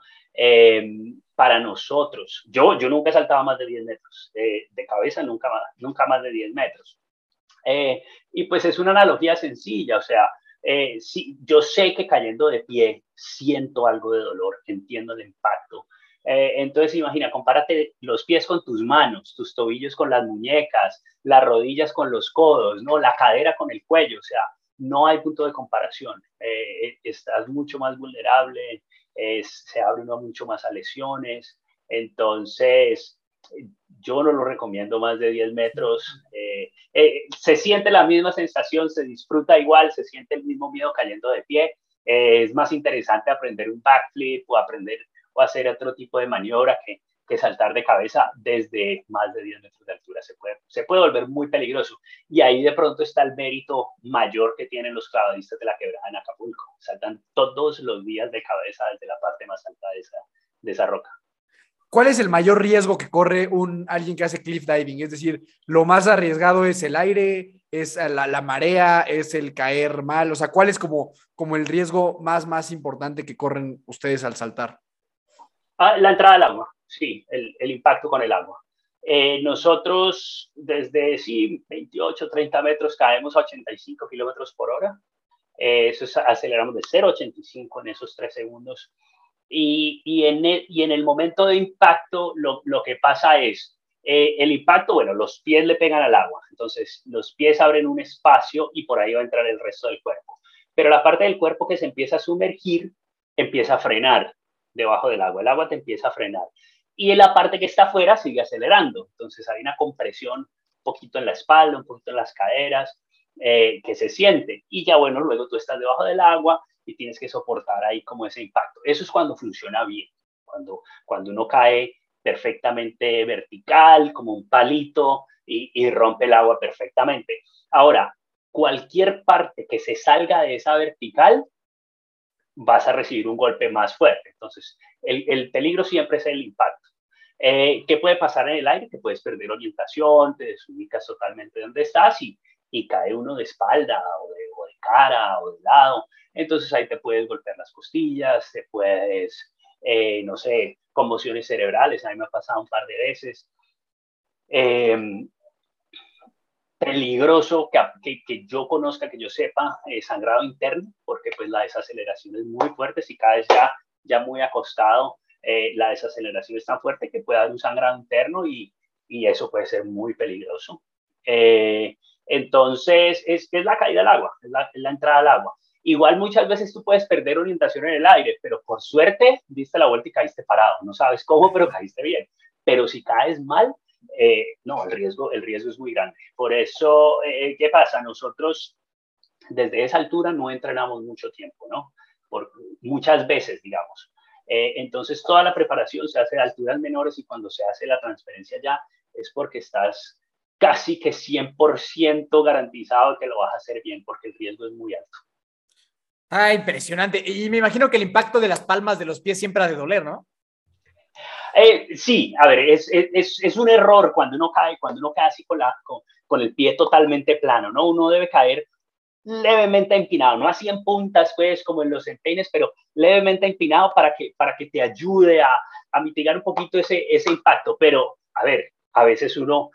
para nosotros. Yo, yo nunca he saltado más de 10 metros, de, cabeza nunca más, nunca más de 10 metros. Eh, y pues es una analogía sencilla, o sea, eh, si, yo sé que cayendo de pie siento algo de dolor, entiendo el impacto. Eh, entonces imagina, compárate los pies con tus manos, tus tobillos con las muñecas, las rodillas con los codos, ¿no? la cadera con el cuello, o sea, no hay punto de comparación. estás mucho más vulnerable, se abre uno mucho más a lesiones. Entonces, yo no lo recomiendo más de 10 metros. Eh, eh, se siente la misma sensación, se disfruta igual, se siente el mismo miedo cayendo de pie. Eh, es más interesante aprender un backflip o aprender o hacer otro tipo de maniobra que, que saltar de cabeza desde más de 10 metros de altura. Se puede, se puede volver muy peligroso. Y ahí de pronto está el mérito mayor que tienen los clavadistas de la quebrada en Acapulco. Saltan todos los días de cabeza desde la parte más alta de esa, de esa roca. ¿Cuál es el mayor riesgo que corre un, alguien que hace cliff diving? Es decir, lo más arriesgado es el aire, es la, la marea, es el caer mal. O sea, ¿cuál es como, como el riesgo más, más importante que corren ustedes al saltar? Ah, la entrada al agua sí, el, el impacto con el agua. Eh, nosotros desde sí, 28, 30 metros caemos a 85 kilómetros por hora. Eh, eso es, aceleramos de 0 a 85 en esos 3 segundos. Y, en el, momento de impacto, lo, lo que pasa es, eh, el impacto, bueno, los pies le pegan al agua. Entonces, los pies abren un espacio y por ahí va a entrar el resto del cuerpo. Pero la parte del cuerpo que se empieza a sumergir empieza a frenar debajo del agua. El agua te empieza a frenar y en la parte que está afuera sigue acelerando. Entonces hay una compresión un poquito en la espalda, un poquito en las caderas, eh, que se siente. Y ya bueno, luego tú estás debajo del agua y tienes que soportar ahí como ese impacto. Eso es cuando funciona bien, cuando, cuando uno cae perfectamente vertical, como un palito, y, y rompe el agua perfectamente. Ahora, cualquier parte que se salga de esa vertical, vas a recibir un golpe más fuerte. Entonces, el, el, peligro siempre es el impacto. Eh, ¿Qué puede pasar en el aire? Que puedes perder orientación, te desubicas totalmente de donde estás y, y cae uno de espalda o de, cara o de lado. Entonces ahí te puedes golpear las costillas, te puedes, eh, no sé, conmociones cerebrales. A mí me ha pasado un par de veces. Eh, peligroso que, que, yo conozca, que yo sepa, eh, sangrado interno, porque pues la desaceleración es muy fuerte, si caes ya, ya muy acostado, eh, la desaceleración es tan fuerte que puede haber un sangrado interno y, y eso puede ser muy peligroso. Entonces, es, es la caída del agua, es la, es la entrada al agua. Igual muchas veces tú puedes perder orientación en el aire, pero por suerte diste la vuelta y caíste parado. No sabes cómo, pero caíste bien. Pero si caes mal, eh, no, el riesgo, el riesgo es muy grande. Por eso, eh, ¿qué pasa? Nosotros desde esa altura no entrenamos mucho tiempo, ¿no? Por, muchas veces, digamos. Eh, entonces, toda la preparación se hace a alturas menores y cuando se hace la transferencia ya es porque estás casi que 100% garantizado que lo vas a hacer bien, porque el riesgo es muy alto. Ah, impresionante. Y me imagino que el impacto de las palmas de los pies siempre ha de doler, ¿no? Eh, sí, a ver, es, es, es, un error cuando uno cae, cuando uno cae así con, la, con, con, el pie totalmente plano, ¿no? Uno debe caer levemente empinado, no así en puntas, pues, como en los empeines, pero levemente empinado para que, para que te ayude a, a mitigar un poquito ese, ese impacto. Pero, a ver, a veces uno,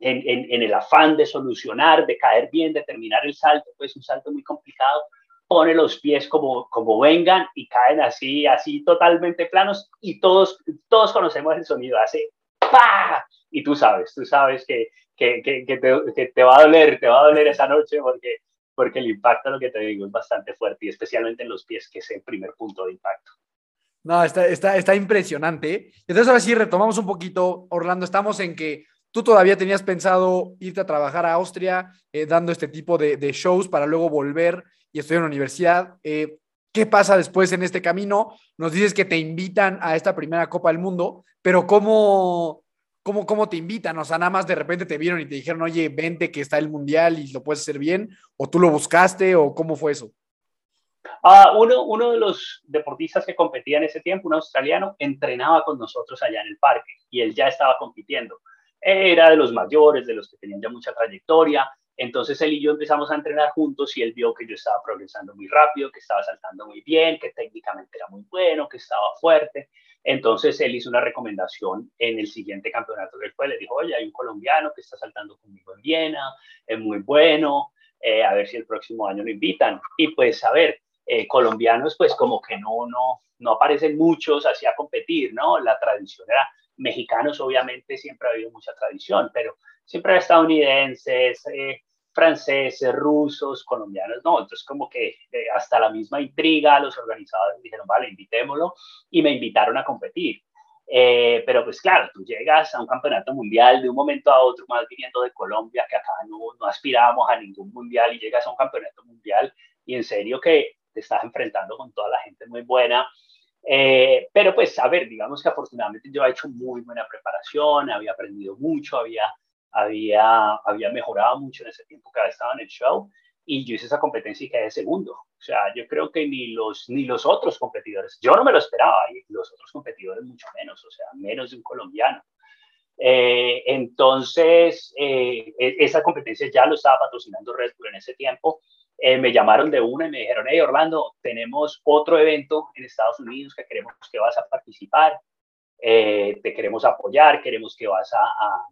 en, en, en el afán de solucionar, de caer bien, de terminar el salto, pues un salto muy complicado, pone los pies como, como vengan y caen así, así totalmente planos y todos, todos conocemos el sonido, hace ¡pa! Y tú sabes, tú sabes que, que, que, que, te, que te va a doler, te va a doler esa noche porque, porque el impacto, lo que te digo, es bastante fuerte y especialmente en los pies, que es el primer punto de impacto. No, está, está, está impresionante. Entonces ahora sí retomamos un poquito, Orlando, estamos en que tú todavía tenías pensado irte a trabajar a Austria eh, dando este tipo de, shows para luego volver y estudiar en la universidad. Eh, ¿Qué pasa después en este camino? Nos dices que te invitan a esta primera Copa del Mundo, pero ¿cómo, cómo, cómo te invitan? O sea, nada más de repente te vieron y te dijeron, oye, vente que está el Mundial y lo puedes hacer bien, o tú lo buscaste, o cómo fue eso? Uh, uno, uno de los deportistas que competía en ese tiempo, un australiano, entrenaba con nosotros allá en el parque y él ya estaba compitiendo era de los mayores, de los que tenían ya mucha trayectoria. Entonces él y yo empezamos a entrenar juntos y él vio que yo estaba progresando muy rápido, que estaba saltando muy bien, que técnicamente era muy bueno, que estaba fuerte. Entonces él hizo una recomendación en el siguiente campeonato del fue. Le dijo, oye, hay un colombiano que está saltando conmigo en Viena, es muy bueno, eh, a ver si el próximo año lo invitan. Y pues, a ver, eh, colombianos pues como que no, no, no aparecen muchos así a competir, ¿no? La tradición era mexicanos obviamente siempre ha habido mucha tradición, pero siempre estadounidenses, eh, franceses, rusos, colombianos, no, entonces como que eh, hasta la misma intriga, los organizadores dijeron, vale, invitémoslo, y me invitaron a competir. Eh, pero pues claro, tú llegas a un campeonato mundial de un momento a otro, más viniendo de Colombia, que acá no, no aspirábamos a ningún mundial, y llegas a un campeonato mundial y en serio que te estás enfrentando con toda la gente muy buena, eh, pero pues, a ver, digamos que afortunadamente yo he hecho muy buena preparación, había aprendido mucho, había, había, había mejorado mucho en ese tiempo que estado en el show y yo hice esa competencia y quedé segundo. O sea, yo creo que ni los, ni los otros competidores, yo no me lo esperaba y los otros competidores mucho menos, o sea, menos de un colombiano. Eh, entonces, eh, e, esa competencia ya lo estaba patrocinando Red Bull en ese tiempo eh, me llamaron de una y me dijeron, hey Orlando, tenemos otro evento en Estados Unidos que queremos que vas a participar, eh, te queremos apoyar, queremos que vas a,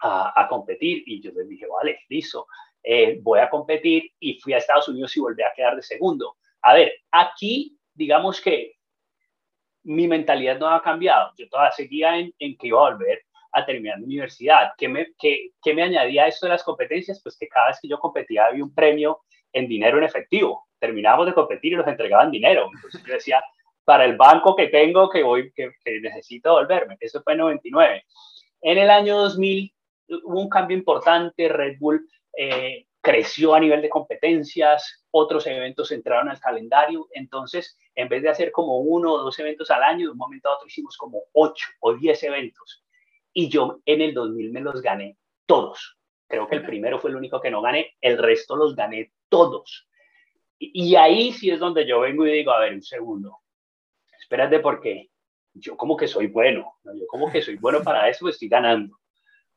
a, a, competir. Y yo les dije, vale, listo, eh, voy a competir y fui a Estados Unidos y volví a quedar de segundo. A ver, aquí digamos que mi mentalidad no ha cambiado, yo todavía seguía en, en que iba a volver a terminar mi universidad. ¿Qué me, qué, ¿Qué me añadía esto de las competencias? Pues que cada vez que yo competía había un premio en dinero en efectivo. Terminábamos de competir y nos entregaban dinero. Entonces yo decía, para el banco que tengo, que, voy, que, que necesito volverme. Eso fue en 99. En el año 2000 hubo un cambio importante. Red Bull eh, creció a nivel de competencias, otros eventos entraron al calendario. Entonces, en vez de hacer como uno o dos eventos al año, de un momento a otro hicimos como ocho o diez eventos. Y yo en el 2000 me los gané todos. Creo que el primero fue el único que no gané, el resto los gané todos. Y, ahí sí es donde yo vengo y digo, a ver, un segundo, espérate porque yo como que soy bueno, yo como que soy bueno para eso, estoy ganando.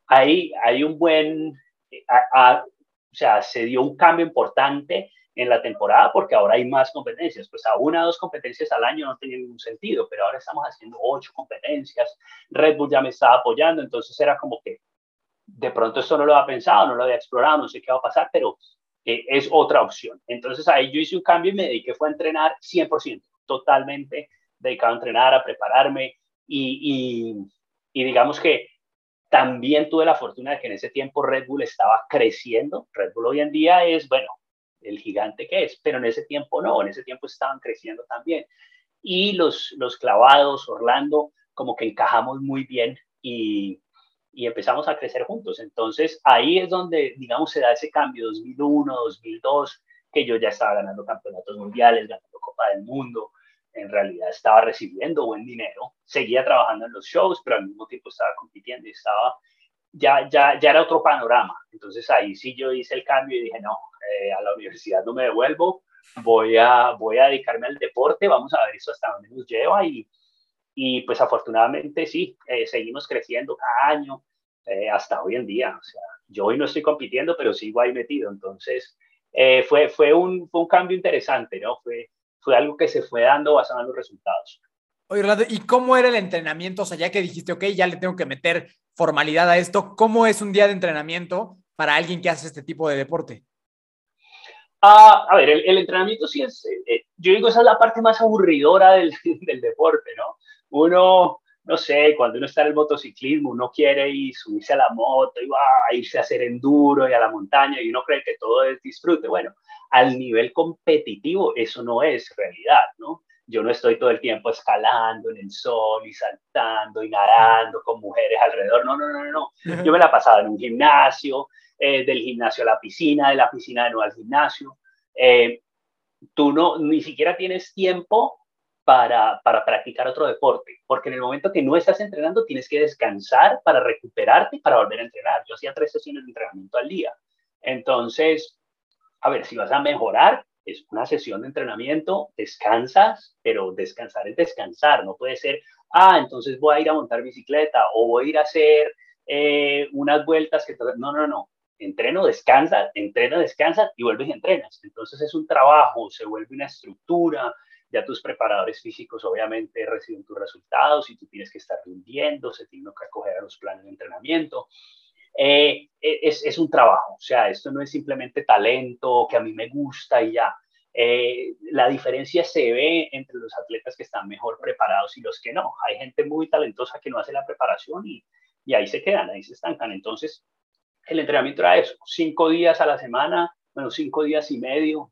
Ahí hay un buen, o sea, se dio un cambio importante en la temporada porque ahora hay más competencias. Pues a una o dos competencias al año no tenía ningún sentido, pero ahora estamos haciendo ocho competencias. Red Bull ya me estaba apoyando, entonces era como que de pronto esto no lo había pensado, no lo había explorado, no sé qué va a pasar, pero eh, es otra opción. Entonces ahí yo hice un cambio y me dediqué fue a entrenar 100%, totalmente dedicado a entrenar, a prepararme y, y, digamos que también tuve la fortuna de que en ese tiempo Red Bull estaba creciendo. Red Bull hoy en día es, bueno, el gigante que es, pero en ese tiempo no, en ese tiempo estaban creciendo también. Y los, los clavados, Orlando, como que encajamos muy bien y, y empezamos a crecer juntos. Entonces ahí es donde, digamos, se da ese cambio 2001, 2002, que yo ya estaba ganando campeonatos mundiales, ganando Copa del Mundo, en realidad estaba recibiendo buen dinero, seguía trabajando en los shows, pero al mismo tiempo estaba compitiendo y estaba, ya, ya, ya era otro panorama. Entonces ahí sí yo hice el cambio y dije, no, eh, a la universidad no me devuelvo, voy a, voy a dedicarme al deporte, vamos a ver eso hasta dónde nos lleva y, y pues afortunadamente sí, eh, seguimos creciendo cada año eh, hasta hoy en día. O sea, yo hoy no estoy compitiendo, pero sigo ahí metido. Entonces, fue, fue, un, fue un cambio interesante, ¿no? Fue, fue algo que se fue dando basado en los resultados. Oye, Orlando, ¿y cómo era el entrenamiento? O sea, ya que dijiste, ok, ya le tengo que meter formalidad a esto, ¿cómo es un día de entrenamiento para alguien que hace este tipo de deporte? Ah, a ver, el, entrenamiento sí es, eh, eh, yo digo, esa es la parte más aburridora del, *laughs* del, deporte, ¿no? Uno, no sé, cuando uno está en el motociclismo, uno quiere ir, subirse a la moto y va a irse a hacer enduro y a la montaña y uno cree que todo es disfrute. Bueno, al nivel competitivo eso no es realidad, ¿no? Yo no estoy todo el tiempo escalando en el sol y saltando y nadando con mujeres alrededor. No, no, no, no. Yo me la pasaba en un gimnasio, eh, del gimnasio a la piscina, de la piscina de nuevo al gimnasio. Eh, tú no, ni siquiera tienes tiempo para, practicar otro deporte, porque en el momento que no estás entrenando tienes que descansar para recuperarte y para volver a entrenar. Yo hacía tres sesiones de entrenamiento al día. Entonces, a ver, si vas a mejorar, es una sesión de entrenamiento, descansas, pero descansar es descansar, no puede ser, ah, entonces voy a ir a montar bicicleta o voy a ir a hacer eh, unas vueltas que... No, no, no, entreno, descansa, entrena, descansa y vuelves y entrenas. Entonces es un trabajo, se vuelve una estructura, ya tus preparadores físicos obviamente reciben tus resultados y tú tienes que estar rindiendo, se tiene que acoger a los planes de entrenamiento. Eh, es, es, un trabajo, o sea, esto no es simplemente talento que a mí me gusta y ya. Eh, la diferencia se ve entre los atletas que están mejor preparados y los que no. Hay gente muy talentosa que no hace la preparación y, y ahí se quedan, ahí se estancan. Entonces, el entrenamiento era eso, cinco días a la semana, bueno, cinco días y medio,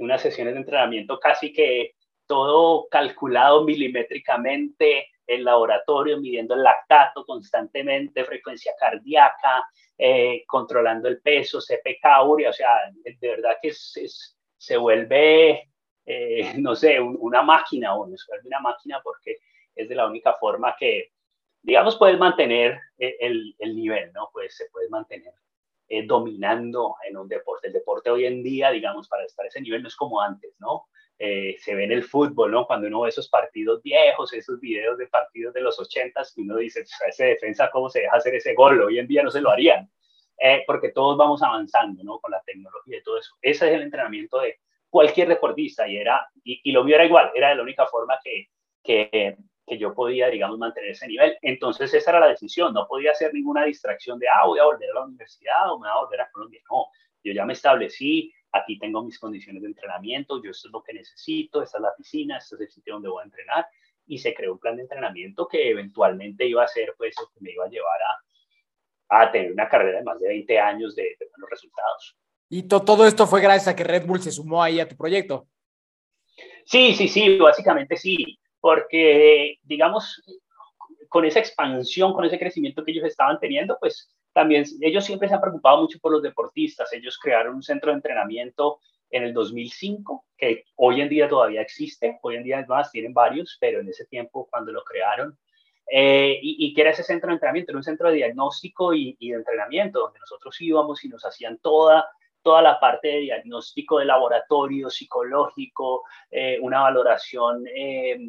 unas sesiones de entrenamiento casi que todo calculado milimétricamente, el laboratorio midiendo el lactato constantemente, frecuencia cardíaca, eh, controlando el peso, CPK, urea, o sea, de verdad que es, se vuelve, eh, *laughs* no sé, una máquina, o se vuelve una máquina porque es de la única forma que, digamos, puedes mantener eh, el, el nivel, ¿no? Pues se puede mantener dominando en un deporte. El deporte hoy en día, digamos, para estar a ese nivel no es como antes, ¿no? Eh, se ve en el fútbol, ¿no? Cuando uno ve esos partidos viejos, esos videos de partidos de los ochentas, uno dice, ese defensa, ¿cómo se deja hacer ese gol? Hoy en día no se lo harían, eh, porque todos vamos avanzando, ¿no? Con la tecnología y todo eso. Ese es el entrenamiento de cualquier deportista y era, y, lo mío era igual, era la única forma que, que, que yo podía, digamos, mantener ese nivel. Entonces esa era la decisión, no podía hacer ninguna distracción de, ah, voy a volver a la universidad o me voy a volver a Colombia. No, yo ya me establecí, aquí tengo mis condiciones de entrenamiento, yo esto es lo que necesito, esta es la piscina, este es el sitio donde voy a entrenar, y se creó un plan de entrenamiento que eventualmente iba a ser, pues, lo que me iba a llevar a, a tener una carrera de más de 20 años de, buenos resultados. ¿Y todo esto fue gracias a que Red Bull se sumó ahí a tu proyecto? Sí, sí, sí, básicamente sí, porque, digamos, con esa expansión, con ese crecimiento que ellos estaban teniendo, pues también ellos siempre se han preocupado mucho por los deportistas. Ellos crearon un centro de entrenamiento en el 2005, que hoy en día todavía existe, hoy en día más tienen varios, pero en ese tiempo cuando lo crearon, eh, y, y, que era ese centro de entrenamiento, era un centro de diagnóstico y, de entrenamiento, donde nosotros íbamos y nos hacían toda, toda la parte de diagnóstico de laboratorio, psicológico, eh, una valoración eh,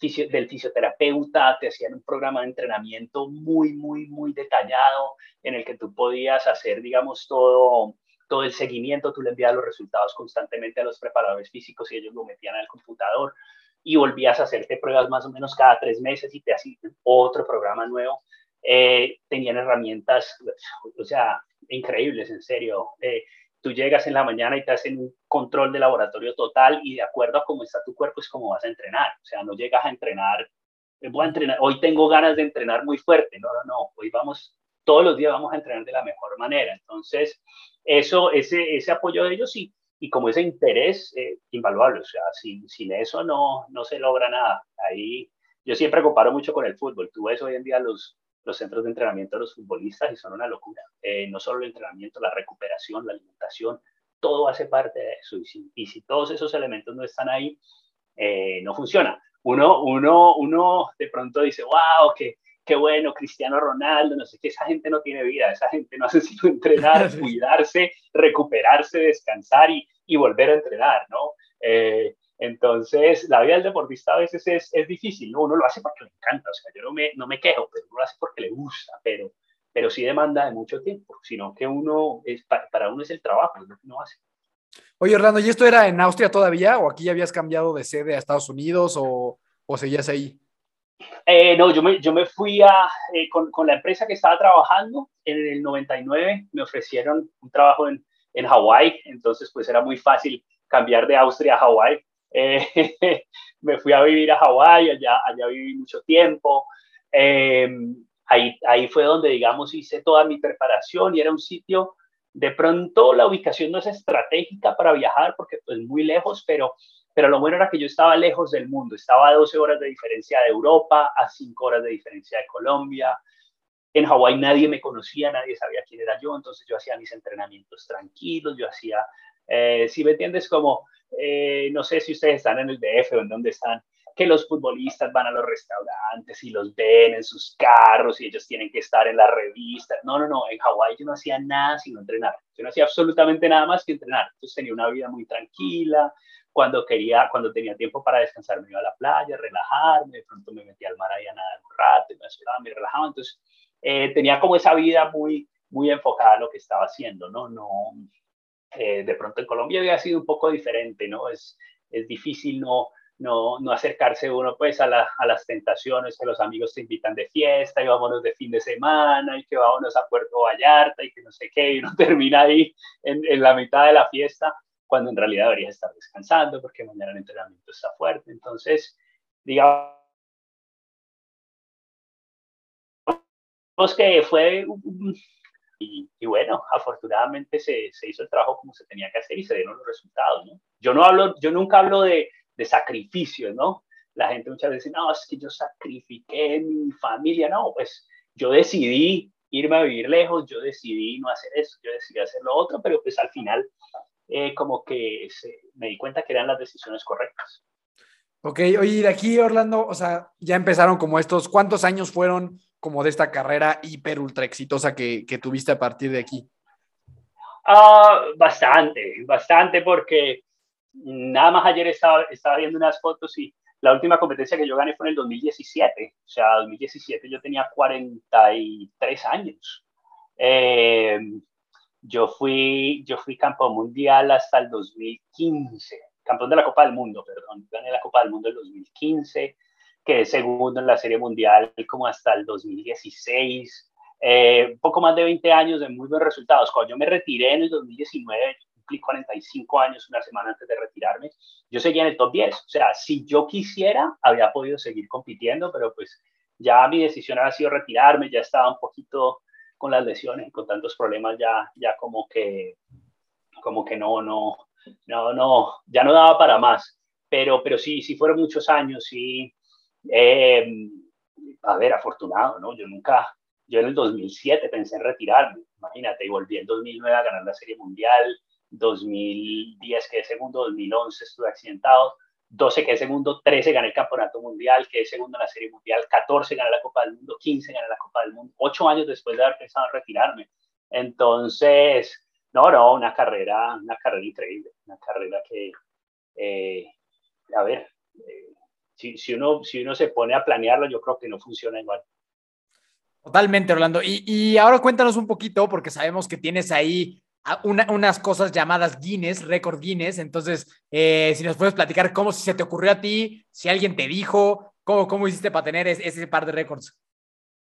del fisioterapeuta, te hacían un programa de entrenamiento muy, muy, muy detallado en el que tú podías hacer, digamos, todo, todo el seguimiento, tú le envías los resultados constantemente a los preparadores físicos y ellos lo metían al computador y volvías a hacerte pruebas más o menos cada tres meses y te hacían otro programa nuevo. Eh, tenían herramientas, o sea, increíbles, en serio. Eh, tú llegas en la mañana y te hacen un control de laboratorio total y de acuerdo a cómo está tu cuerpo es como vas a entrenar. O sea, no llegas a entrenar, eh, voy a entrenar, hoy tengo ganas de entrenar muy fuerte. No, no, no, hoy vamos, todos los días vamos a entrenar de la mejor manera. Entonces, eso, ese, ese apoyo de ellos y, como ese interés eh, invaluable. O sea, sin, sin eso no, no se logra nada. Ahí yo siempre comparo mucho con el fútbol. Tú ves hoy en día los, los centros de entrenamiento de los futbolistas y son una locura. Eh, no solo el entrenamiento, la recuperación, la alimentación, todo hace parte de eso. Y si, y si todos esos elementos no están ahí, eh, no funciona. Uno, uno, uno de pronto dice, wow, qué, qué bueno, Cristiano Ronaldo, no sé qué, esa gente no tiene vida, esa gente no *laughs* hace sino entrenar, *laughs* cuidarse, recuperarse, descansar y, y volver a entrenar, ¿no? Eh, entonces, la vida del deportista a veces es, es, difícil, ¿no? Uno lo hace porque le encanta, o sea, yo no me, no me quejo, pero uno lo hace porque le gusta, pero, pero sí demanda de mucho tiempo, sino que uno, es, para uno es el trabajo, es lo que uno hace. Oye, Orlando, ¿y esto era en Austria todavía o aquí ya habías cambiado de sede a Estados Unidos o, o seguías ahí? Eh, no, yo me, yo me fui a, eh, con, con, la empresa que estaba trabajando en el 99, me ofrecieron un trabajo en, en Hawái, entonces pues era muy fácil cambiar de Austria a Hawái. Eh, *laughs* me fui a vivir a Hawái, allá, allá viví mucho tiempo. Eh, ahí, ahí fue donde, digamos, hice toda mi preparación y era un sitio, de pronto la ubicación no es estratégica para viajar porque pues muy lejos, pero, pero lo bueno era que yo estaba lejos del mundo, estaba a 12 horas de diferencia de Europa, a 5 horas de diferencia de Colombia. En Hawái nadie me conocía, nadie sabía quién era yo, entonces yo hacía mis entrenamientos tranquilos, yo hacía, eh, si me entiendes, como eh, no sé si ustedes están en el DF o en donde están, que los futbolistas van a los restaurantes y los ven en sus carros y ellos tienen que estar en la revista. No, no, no, en Hawái yo no hacía nada sino entrenar. Yo no hacía absolutamente nada más que entrenar. Entonces tenía una vida muy tranquila. Cuando quería, cuando tenía tiempo para descansar, me iba a la playa, relajarme, de pronto me metía al mar ahí a nadar un rato, me ayudaba, me relajaba. Entonces eh, tenía como esa vida muy, muy enfocada a lo que estaba haciendo, ¿no? No, eh, de pronto en Colombia había sido un poco diferente, ¿no? Es, es difícil no, no, no acercarse uno pues a, la, a, las tentaciones que los amigos te invitan de fiesta y vámonos de fin de semana y que vámonos a Puerto Vallarta y que no sé qué y uno *laughs* termina ahí en, en la mitad de la fiesta cuando en realidad deberías estar descansando porque mañana el entrenamiento está fuerte. Entonces, digamos que fue y, y, bueno, afortunadamente se, se, hizo el trabajo como se tenía que hacer y se dieron los resultados, ¿no? Yo, no hablo, yo nunca hablo de, de sacrificios, ¿no? La gente muchas veces dice, no, es que yo sacrifiqué mi familia. No, pues yo decidí irme a vivir lejos, yo decidí no hacer eso, yo decidí hacer lo otro, pero pues al final eh, como que se, me di cuenta que eran las decisiones correctas. Ok, oye, de aquí, Orlando, o sea, ya empezaron como estos, ¿cuántos años fueron como de esta carrera hiper ultra exitosa que, que tuviste a partir de aquí? Uh, bastante, bastante, porque nada más ayer estaba, estaba viendo unas fotos y la última competencia que yo gané fue en el 2017. O sea, 2017 yo tenía 43 años. Eh, yo, fui, yo fui campeón mundial hasta el 2015, campeón de la Copa del Mundo, perdón. Gané la Copa del Mundo en 2015 que segundo en la Serie Mundial como hasta el 2016. Eh, poco más de 20 años de muy buenos resultados. Cuando yo me retiré en el 2019, cumplí 45 años una semana antes de retirarme, yo seguía en el top 10. O sea, si yo quisiera, había podido seguir compitiendo, pero pues ya mi decisión había sido retirarme, ya estaba un poquito con las lesiones y con tantos problemas, ya, ya como que, como que no, no, no, no, ya no daba para más. Pero, pero sí, sí fueron muchos años, sí, eh, a ver, afortunado, ¿no? Yo nunca, yo en el 2007 pensé en retirarme, imagínate, y volví en 2009 a ganar la Serie Mundial, 2010 quedé segundo, 2011 estuve accidentado, 12 quedé segundo, 13 gané el Campeonato Mundial, quedé segundo en la Serie Mundial, 14 gané la Copa del Mundo, 15 gané la Copa del Mundo, 8 años después de haber pensado en retirarme. Entonces, no, no, una carrera, una carrera increíble, una carrera que, eh, a ver, eh, si, si, uno, si uno se pone a planearlo, yo creo que no funciona igual. Totalmente, Orlando. Y, y ahora cuéntanos un poquito, porque sabemos que tienes ahí unas cosas llamadas Guinness, récord Guinness. Entonces, eh, si nos puedes platicar cómo se te ocurrió a ti, si alguien te dijo, cómo, cómo hiciste para tener ese, par de récords.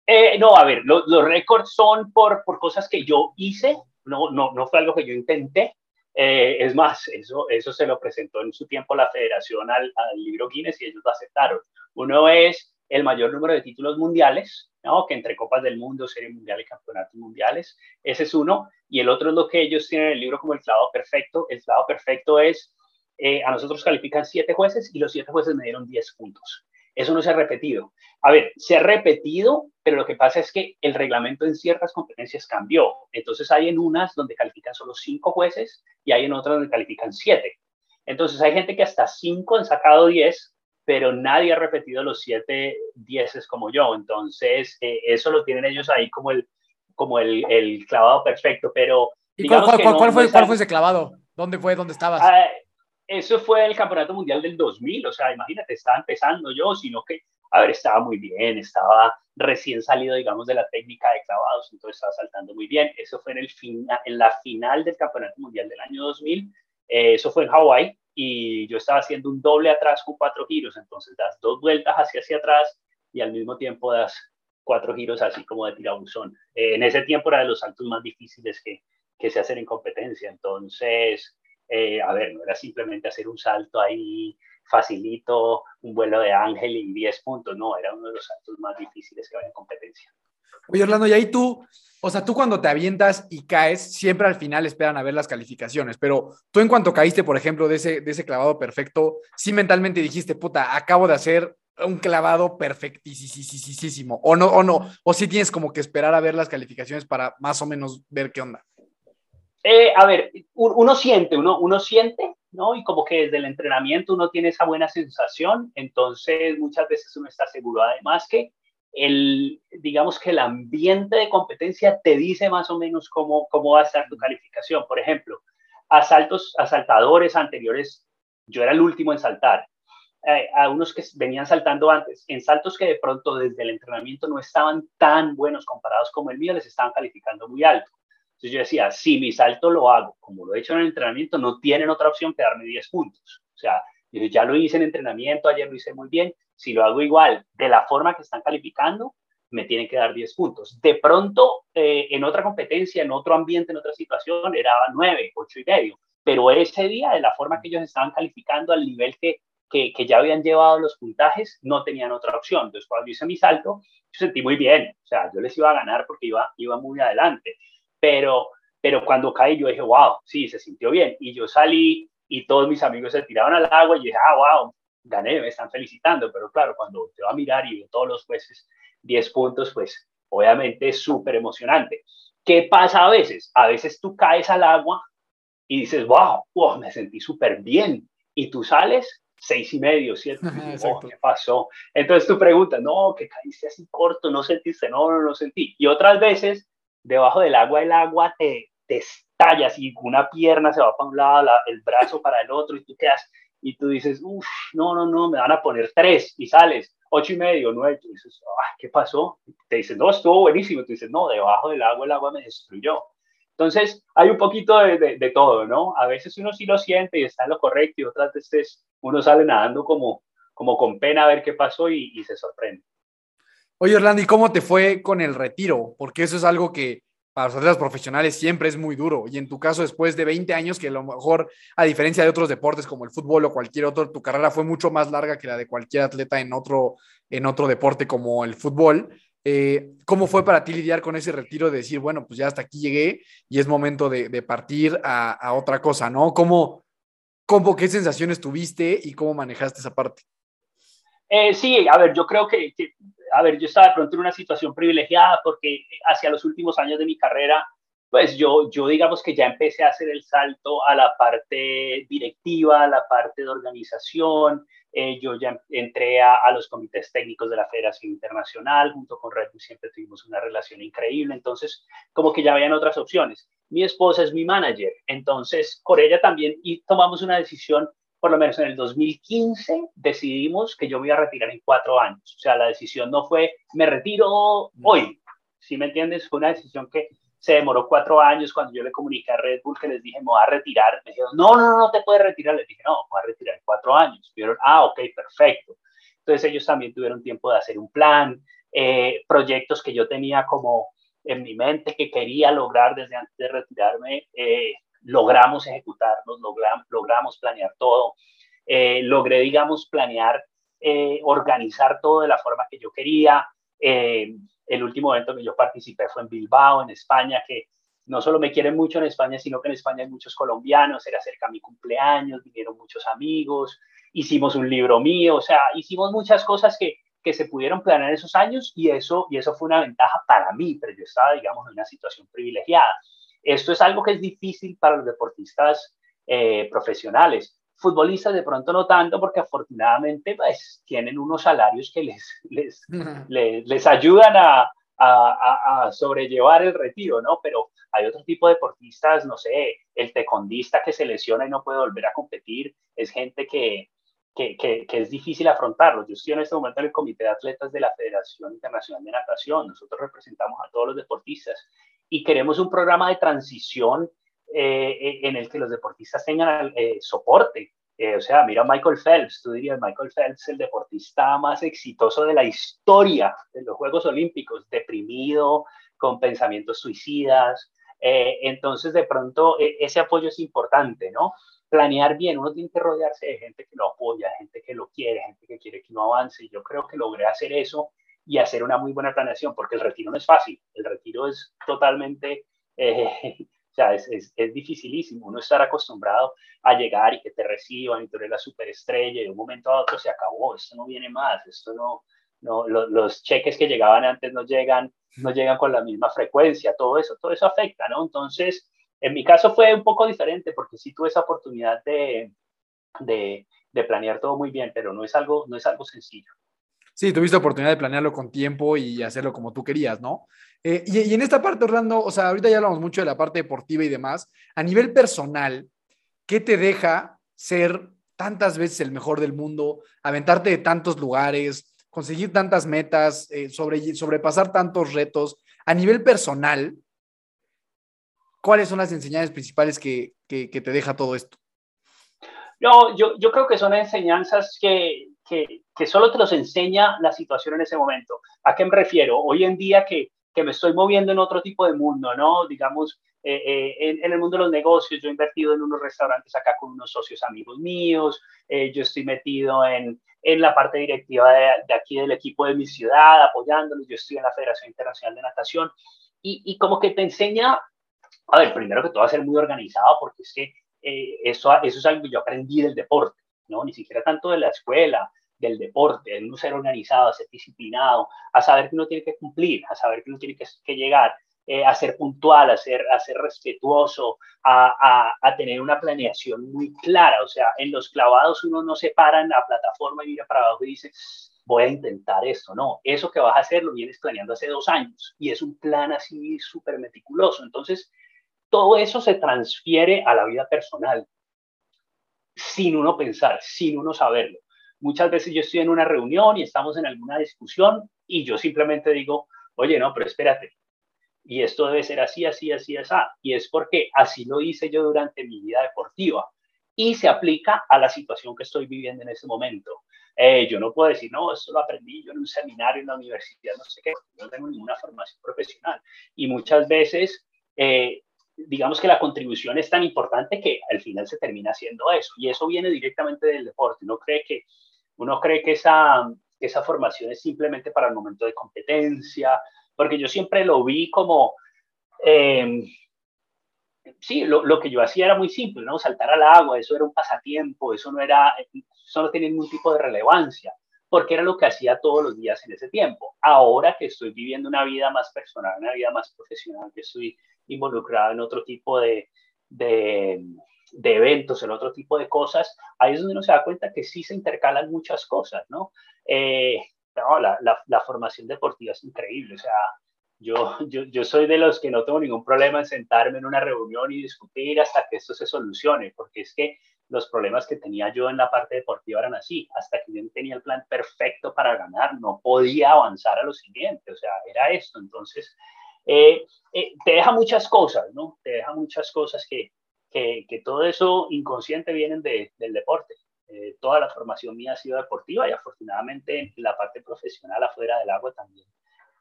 Eh, no, a ver, los récords son por, por cosas que yo hice, no, no, no fue algo que yo intenté. Eh, es más, eso, eso se lo presentó en su tiempo la federación al, libro Guinness y ellos lo aceptaron. Uno es el mayor número de títulos mundiales, ¿no? que entre Copas del Mundo, Serie Mundial y Campeonatos Mundiales, ese es uno, y el otro es lo que ellos tienen en el libro como el clavado perfecto. El clavado perfecto es, eh, a nosotros califican siete jueces y los siete jueces me dieron diez puntos. Eso no se ha repetido. A ver, se ha repetido, pero lo que pasa es que el reglamento en ciertas competencias cambió. Entonces hay en unas donde califican solo cinco jueces y hay en otras donde califican siete. Entonces hay gente que hasta cinco han sacado diez pero nadie ha repetido los siete dieces como yo. Entonces, eh, eso lo tienen ellos ahí como el, como el, el clavado perfecto. Pero. ¿Y cuál, cuál, fue, cuál fue ese clavado? ¿Dónde fue? ¿Dónde estabas? Ah, eso fue el Campeonato Mundial del 2000. O sea, imagínate, estaba empezando yo, sino que, a ver, estaba muy bien, estaba recién salido, digamos, de la técnica de clavados, entonces estaba saltando muy bien. Eso fue en, el en la final del Campeonato Mundial del año 2000. Eh, eso fue en Hawái y yo estaba haciendo un doble atrás con cuatro giros, entonces das dos vueltas hacia hacia atrás y al mismo tiempo das cuatro giros así como de tirabuzón. Eh, en ese tiempo era de los saltos más difíciles que, que se hacen en competencia, entonces, eh, a ver, no era simplemente hacer un salto ahí facilito, un vuelo de ángel y 10 puntos, no, era uno de los saltos más difíciles que había en competencia. Oye, Orlando, y ahí tú, o sea, tú cuando te avientas y caes, siempre al final esperan a ver las calificaciones, pero tú en cuanto caíste, por ejemplo, de ese, de ese clavado perfecto, sí mentalmente dijiste, puta, acabo de hacer un clavado perfectísimo, o no, o no, o sí tienes como que esperar a ver las calificaciones para más o menos ver qué onda. Eh, a ver, uno siente, uno, uno siente, ¿no? Y como que desde el entrenamiento uno tiene esa buena sensación, entonces muchas veces uno está seguro, además que el, digamos que el ambiente de competencia te dice más o menos cómo, cómo va a estar tu calificación. Por ejemplo, asaltos, asaltadores anteriores, yo era el último en saltar. Eh, a unos que venían saltando antes, en saltos que de pronto desde el entrenamiento no estaban tan buenos comparados como el mío, les estaban calificando muy alto. Entonces yo decía, si mi salto lo hago como lo he hecho en el entrenamiento, no tienen otra opción que darme 10 puntos. O sea, ya lo hice en entrenamiento, ayer lo hice muy bien, si lo hago igual, de la forma que están calificando, me tienen que dar 10 puntos. De pronto, eh, en otra competencia, en otro ambiente, en otra situación, era 9, 8 y medio. Pero ese día, de la forma que ellos estaban calificando al nivel que, que, que ya habían llevado los puntajes, no tenían otra opción. Entonces, cuando hice mi salto, yo sentí muy bien. O sea, yo les iba a ganar porque iba, iba muy adelante. Pero, pero cuando caí, yo dije, wow, sí, se sintió bien. Y yo salí y todos mis amigos se tiraban al agua y dije, ah, wow, gané, me están felicitando, pero claro, cuando te va a mirar y veo todos los jueces 10 puntos, pues obviamente es súper emocionante. ¿Qué pasa a veces? A veces tú caes al agua y dices, wow, wow me sentí súper bien. Y tú sales seis y medio, siete. Oh, ¿Qué pasó? Entonces tú preguntas, no, que caíste así corto, no sentiste, no, no, no sentí. Y otras veces, debajo del agua, el agua te, te estalla, así una pierna se va para un lado, el brazo para el otro, y tú quedas y tú dices, uff, no, no, no, me van a poner tres y sales, ocho y medio, nueve, tú dices, ah, ¿qué pasó? Te dicen, no, estuvo buenísimo, tú dices, no, debajo del agua el agua me destruyó. Entonces, hay un poquito de, de, todo, ¿no? A veces uno sí lo siente y está en lo correcto y otras veces uno sale nadando como, como con pena a ver qué pasó y, y se sorprende. Oye, Orlando, ¿y cómo te fue con el retiro? Porque eso es algo que para los atletas profesionales siempre es muy duro. Y en tu caso, después de 20 años, que a lo mejor, a diferencia de otros deportes como el fútbol o cualquier otro, tu carrera fue mucho más larga que la de cualquier atleta en otro, en otro deporte como el fútbol. Eh, ¿Cómo fue para ti lidiar con ese retiro de decir, bueno, pues ya hasta aquí llegué y es momento de, partir a, otra cosa, ¿no? ¿Cómo, ¿Cómo, qué sensaciones tuviste y cómo manejaste esa parte? Eh, sí, a ver, yo creo que, a ver, yo estaba de pronto en una situación privilegiada porque hacia los últimos años de mi carrera, pues yo, yo digamos que ya empecé a hacer el salto a la parte directiva, a la parte de organización, eh, yo ya entré a, a, los comités técnicos de la Federación Internacional, junto con Red Bull siempre tuvimos una relación increíble, entonces como que ya habían otras opciones. Mi esposa es mi manager, entonces con ella también y tomamos una decisión por lo menos en el 2015, decidimos que yo me iba a retirar en cuatro años. O sea, la decisión no fue, me retiro hoy. Si me entiendes, fue una decisión que se demoró cuatro años cuando yo le comuniqué a Red Bull que les dije, me voy a retirar. Me dijeron, no, no, no te puedes retirar. Les dije, no, me voy a retirar en cuatro años. Vieron, ah, ok, perfecto. Entonces ellos también tuvieron tiempo de hacer un plan, eh, proyectos que yo tenía como en mi mente que quería lograr desde antes de retirarme, eh, logramos ejecutarlos, logramos, planear todo, eh, logré, digamos, planear, organizar todo de la forma que yo quería. el último evento que yo participé fue en Bilbao, en España, que no solo me quieren mucho en España, sino que en España hay muchos colombianos, era cerca mi cumpleaños, vinieron muchos amigos, hicimos un libro mío, o sea, hicimos muchas cosas que, que se pudieron planear esos años y eso, y eso fue una ventaja para mí, pero yo estaba, digamos, en una situación privilegiada. Esto es algo que es difícil para los deportistas eh, profesionales. Futbolistas de pronto no tanto porque afortunadamente pues, tienen unos salarios que les, *laughs* les, les, les ayudan a, a, a, sobrellevar el retiro, ¿no? Pero hay otro tipo de deportistas, no sé, el tecondista que se lesiona y no puede volver a competir, es gente que, que, es difícil afrontarlo. Yo estoy en este momento en el Comité de Atletas de la Federación Internacional de Natación. Nosotros representamos a todos los deportistas y queremos un programa de transición eh, eh, en el que los deportistas tengan eh, soporte. o sea, mira Michael Phelps, tú dirías, Michael Phelps, el deportista más exitoso de la historia de los Juegos Olímpicos, deprimido, con pensamientos suicidas. entonces, de pronto, ese apoyo es importante, ¿no? planear bien, uno tiene que rodearse de gente que lo apoya, gente que lo quiere, gente que quiere que uno avance. Yo creo que logré hacer eso y hacer una muy buena planeación, porque el retiro no es fácil, el retiro es totalmente, eh, *laughs* o sea, es, es, es, dificilísimo, uno estar acostumbrado a llegar y que te reciban y tú eres la superestrella y de un momento a otro se acabó, esto no viene más, esto no, no los, los cheques que llegaban antes no llegan, no llegan con la misma frecuencia, todo eso, todo eso afecta, ¿no? Entonces, en mi caso fue un poco diferente porque sí tuve esa oportunidad de, de, de, planear todo muy bien, pero no es, algo, no es algo sencillo. Sí, tuviste oportunidad de planearlo con tiempo y hacerlo como tú querías, ¿no? Eh, y, en esta parte, Orlando, o sea, ahorita ya hablamos mucho de la parte deportiva y demás. A nivel personal, ¿qué te deja ser tantas veces el mejor del mundo, aventarte de tantos lugares, conseguir tantas metas, eh, sobre, sobrepasar tantos retos? A nivel personal, ¿cuáles son las enseñanzas principales que, que, te deja todo esto? No, yo, yo creo que son enseñanzas que, que, que, solo te los enseña la situación en ese momento. ¿A qué me refiero? Hoy en día que, que me estoy moviendo en otro tipo de mundo, ¿no? Digamos, eh, eh, en, en, el mundo de los negocios, yo he invertido en unos restaurantes acá con unos socios amigos míos, eh, yo estoy metido en, en la parte directiva de, de, aquí del equipo de mi ciudad, apoyándolos, yo estoy en la Federación Internacional de Natación, y, y como que te enseña a ver, primero que todo, a ser muy organizado, porque es que eh, eso, eso es algo que yo aprendí del deporte, ¿no? Ni siquiera tanto de la escuela, del deporte, de no ser organizado, a ser disciplinado, a saber que uno tiene que cumplir, a saber que uno tiene que, que llegar, eh, a ser puntual, a ser, a ser respetuoso, a, a, a, tener una planeación muy clara. O sea, en los clavados uno no se para en la plataforma y mira para abajo y dice, voy a intentar esto. No, eso que vas a hacer lo vienes planeando hace dos años y es un plan así súper meticuloso. Entonces, todo eso se transfiere a la vida personal sin uno pensar, sin uno saberlo. Muchas veces yo estoy en una reunión y estamos en alguna discusión y yo simplemente digo, oye, no, pero espérate. Y esto debe ser así, así, así, así. Y es porque así lo hice yo durante mi vida deportiva. Y se aplica a la situación que estoy viviendo en ese momento. Eh, yo no puedo decir, no, esto lo aprendí yo en un seminario en la universidad, no sé qué, no tengo ninguna formación profesional. Y muchas veces eh, digamos que la contribución es tan importante que al final se termina haciendo eso. Y eso viene directamente del deporte. Uno cree que, uno cree que esa, esa formación es simplemente para el momento de competencia, porque yo siempre lo vi como, eh, sí, lo, lo, que yo hacía era muy simple, ¿no? Saltar al agua, eso era un pasatiempo, eso no era, eso no tenía ningún tipo de relevancia, porque era lo que hacía todos los días en ese tiempo. Ahora que estoy viviendo una vida más personal, una vida más profesional, que estoy involucrada en otro tipo de, de, eventos, en otro tipo de cosas, ahí es donde uno se da cuenta que sí se intercalan muchas cosas, ¿no? Eh, la, la, formación deportiva es increíble, o sea, yo, yo, yo soy de los que no tengo ningún problema en sentarme en una reunión y discutir hasta que esto se solucione, porque es que los problemas que tenía yo en la parte deportiva eran así, hasta que yo tenía el plan perfecto para ganar, no podía avanzar a lo siguiente, o sea, era esto, entonces, eh, eh, te deja muchas cosas, ¿no? Te deja muchas cosas que, que, que todo eso inconsciente vienen de, del deporte. Eh, toda la formación mía ha sido deportiva y afortunadamente en la parte profesional afuera del agua también,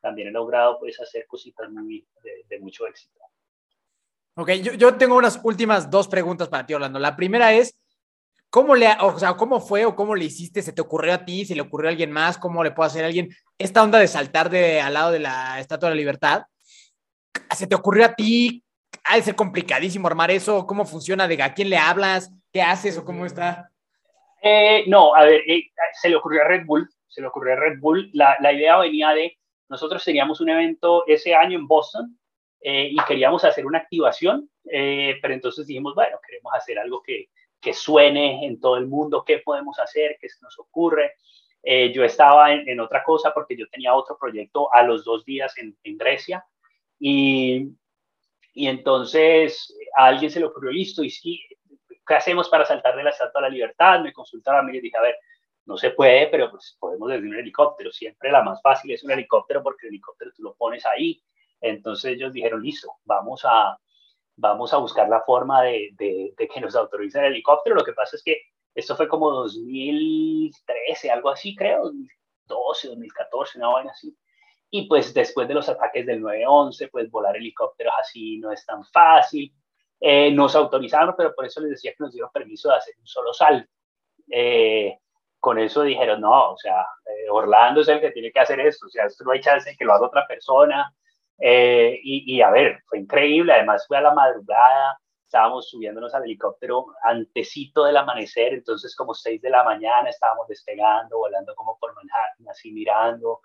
también he logrado pues hacer cositas muy, de, de mucho éxito. Ok, yo, yo, tengo unas últimas dos preguntas para ti, Orlando. La primera es, ¿cómo, le, o sea, ¿cómo fue o cómo le hiciste? ¿Se te ocurrió a ti? ¿Se le ocurrió a alguien más? ¿Cómo le puede hacer a alguien esta onda de saltar de, al lado de la Estatua de la Libertad? ¿Se te ocurrió a ti? Ha de ser complicadísimo armar eso. ¿Cómo funciona? ¿De a quién le hablas? ¿Qué haces o cómo está? Eh, no, a ver, eh, se le ocurrió a Red Bull. Se le ocurrió a Red Bull. La, idea venía de, nosotros teníamos un evento ese año en Boston eh, y queríamos hacer una activación, pero entonces dijimos, bueno, queremos hacer algo que, que, suene en todo el mundo, ¿qué podemos hacer? ¿Qué se nos ocurre? Yo estaba en, en, otra cosa porque yo tenía otro proyecto a los dos días en, en Grecia y, y, entonces a alguien se le ocurrió, listo, ¿y sí, qué hacemos para saltar de la Estatua la Libertad? Me consultaron a mí y dije, a ver, no se puede, pero pues podemos desde un helicóptero. Siempre la más fácil es un helicóptero porque el helicóptero tú lo pones ahí entonces ellos dijeron, listo, vamos a, vamos a buscar la forma de, de, de, que nos autoricen el helicóptero. Lo que pasa es que esto fue como 2013, algo así, creo, 2012, 2014, una vaina así. Y pues después de los ataques del 9-11, pues volar helicópteros así no es tan fácil. Eh, nos autorizaron, pero por eso les decía que nos dieron permiso de hacer un solo salto. Eh, con eso dijeron, no, o sea, eh, Orlando es el que tiene que hacer esto, o sea, esto no hay chance de que lo haga otra persona. Eh, y, y, a ver, fue increíble, además fue a la madrugada, estábamos subiéndonos al helicóptero antecito del amanecer, entonces como 6 de la mañana estábamos despegando, volando como por Manhattan, así mirando,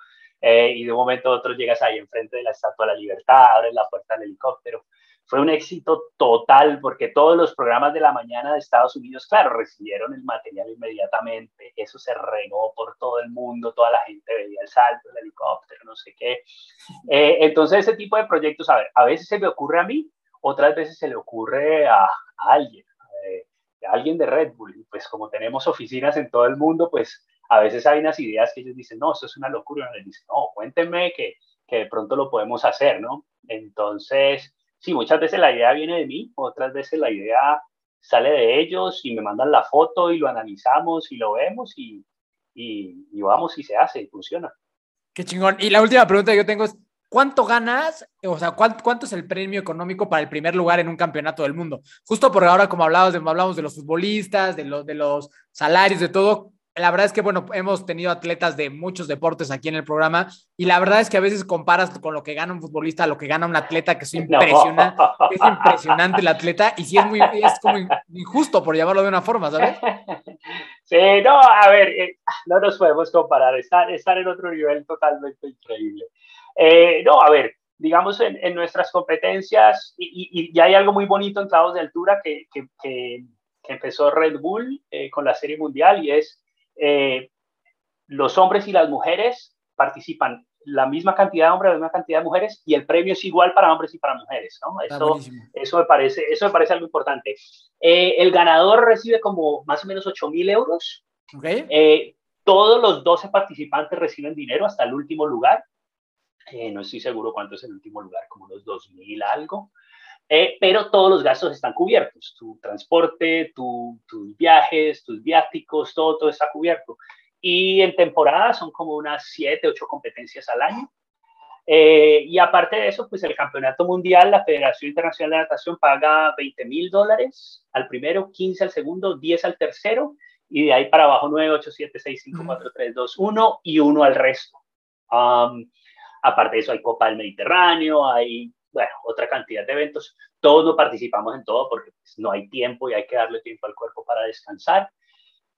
eh, y de un momento a otro llegas ahí enfrente de la Estatua de la Libertad, abres la puerta del helicóptero. Fue un éxito total porque todos los programas de la mañana de Estados Unidos, claro, recibieron el material inmediatamente, eso se regó por todo el mundo, toda la gente veía el salto del helicóptero, no sé qué. Eh, entonces, ese tipo de proyectos, a ver, a veces se me ocurre a mí, otras veces se le ocurre a, a alguien, eh, a alguien de Red Bull. Pues como tenemos oficinas en todo el mundo, pues a veces hay unas ideas que ellos dicen, no, eso es una locura, y les dicen, no, cuéntenme que, que de pronto lo podemos hacer, ¿no? Entonces, sí, muchas veces la idea viene de mí, otras veces la idea sale de ellos y me mandan la foto y lo analizamos y lo vemos y, y, vamos y se hace y funciona. Qué chingón. Y la última pregunta que yo tengo es, ¿cuánto ganas? O sea, ¿cuánto, es el premio económico para el primer lugar en un campeonato del mundo? Justo por ahora, como hablamos de, hablamos de los futbolistas, de, lo, de los salarios, de todo, la verdad es que, bueno, hemos tenido atletas de muchos deportes aquí en el programa y la verdad es que a veces comparas con lo que gana un futbolista a lo que gana un atleta, que es impresionante, no. es impresionante el atleta y sí es muy, es como injusto por llamarlo de una forma, ¿sabes? *laughs* Sí, no, a ver, eh, no nos podemos comparar, estar, estar en otro nivel totalmente increíble. Eh, no, a ver, digamos en, en nuestras competencias y, y, y, hay algo muy bonito en clavos de altura que, que, que, que empezó Red Bull eh, con la Serie Mundial y es eh, los hombres y las mujeres participan la misma cantidad de hombres, la misma cantidad de mujeres y el premio es igual para hombres y para mujeres, ¿no? Eso, eso, me, parece, eso me parece algo importante. Eh, el ganador recibe como más o menos 8 mil euros. Okay. Eh, todos los 12 participantes reciben dinero hasta el último lugar. Eh, no estoy seguro cuánto es el último lugar, como los 2 mil algo. Eh, pero todos los gastos están cubiertos, tu transporte, tu, tus viajes, tus viáticos, todo, todo está cubierto. Y en temporada son como unas 7, 8 competencias al año. Eh, y aparte de eso, pues el campeonato mundial, la Federación Internacional de Natación paga 20 mil dólares al primero, 15 al segundo, 10 al tercero, y de ahí para abajo 9, 8, 7, 6, 5, 4, 3, 2, 1 y 1 al resto. Um, aparte de eso, hay Copa del Mediterráneo, hay bueno, otra cantidad de eventos. Todos no participamos en todo porque pues, no hay tiempo y hay que darle tiempo al cuerpo para descansar.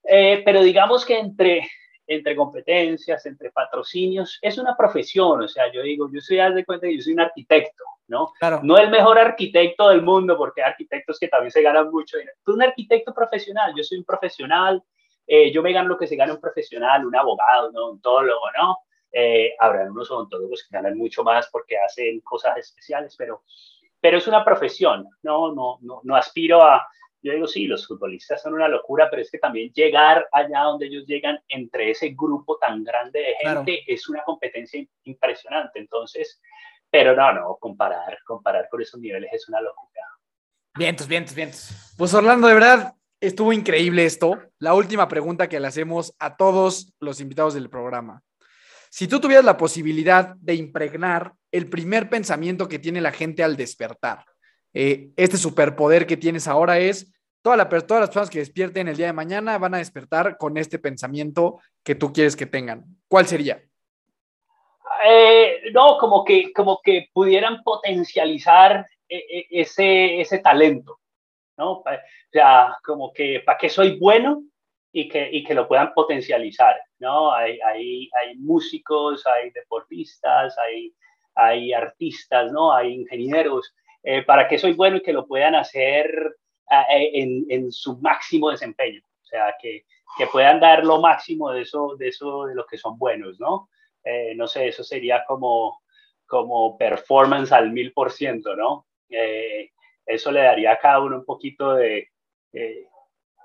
Eh, pero digamos que entre, entre competencias, entre patrocinios, es una profesión. O sea, yo digo, yo soy, haz de cuenta que yo soy un arquitecto, ¿no? Claro. No el mejor arquitecto del mundo, porque hay arquitectos que también se ganan mucho dinero. Tú un arquitecto profesional, yo soy un profesional, eh, yo me gano lo que se gana un profesional, un abogado, un odontólogo, ¿no? Eh, habrá unos odontólogos que ganan mucho más porque hacen cosas especiales, pero, pero es una profesión, ¿no? No, no, no aspiro a, yo digo, sí, los futbolistas son una locura, pero es que también llegar allá donde ellos llegan entre ese grupo tan grande de gente es una competencia impresionante. Entonces, pero no, no, comparar, comparar con esos niveles es una locura. Vientos, vientos, vientos. Pues Orlando, de verdad, estuvo increíble esto. La última pregunta que le hacemos a todos los invitados del programa. Si tú tuvieras la posibilidad de impregnar el primer pensamiento que tiene la gente al despertar, eh, este superpoder que tienes ahora es, todas las personas que despierten el día de mañana van a despertar con este pensamiento que tú quieres que tengan. ¿Cuál sería? Eh, no, como que, como que pudieran potencializar eh, ese, ese talento, ¿no? O sea, como que para qué soy bueno y que, y que lo puedan potencializar, ¿no? Hay, hay, hay músicos, hay deportistas, hay, hay artistas, ¿no? Hay ingenieros eh, para que soy bueno y que lo puedan hacer eh, en, en, su máximo desempeño. O sea, que, que, puedan dar lo máximo de eso, de eso, de lo que son buenos, ¿no? Eh, no sé, eso sería como, como performance al mil por ciento, ¿no? eso le daría a cada uno un poquito de,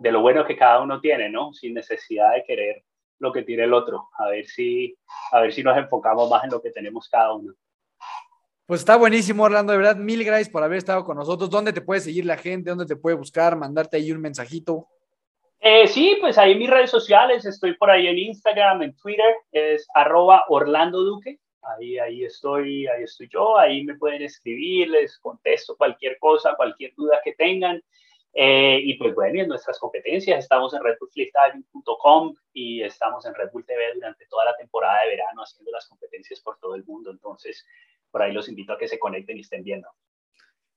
de lo bueno que cada uno tiene, ¿no? Sin necesidad de querer lo que tiene el otro. A ver si, a ver si nos enfocamos más en lo que tenemos cada uno. Pues está buenísimo, Orlando. De verdad, mil gracias por haber estado con nosotros. ¿Dónde te puede seguir la gente? ¿Dónde te puede buscar? Mandarte ahí un mensajito. Eh, sí, pues ahí en mis redes sociales, estoy por ahí en Instagram, en Twitter, es arroba Orlando Duque. Ahí, ahí estoy, ahí estoy yo, ahí me pueden escribir, les contesto cualquier cosa, cualquier duda que tengan. Eh, y pues bueno, en nuestras competencias estamos en redbullfreestyle.com y estamos en Red Bull TV durante toda la temporada de verano haciendo las competencias por todo el mundo. Entonces, por ahí los invito a que se conecten y estén viendo.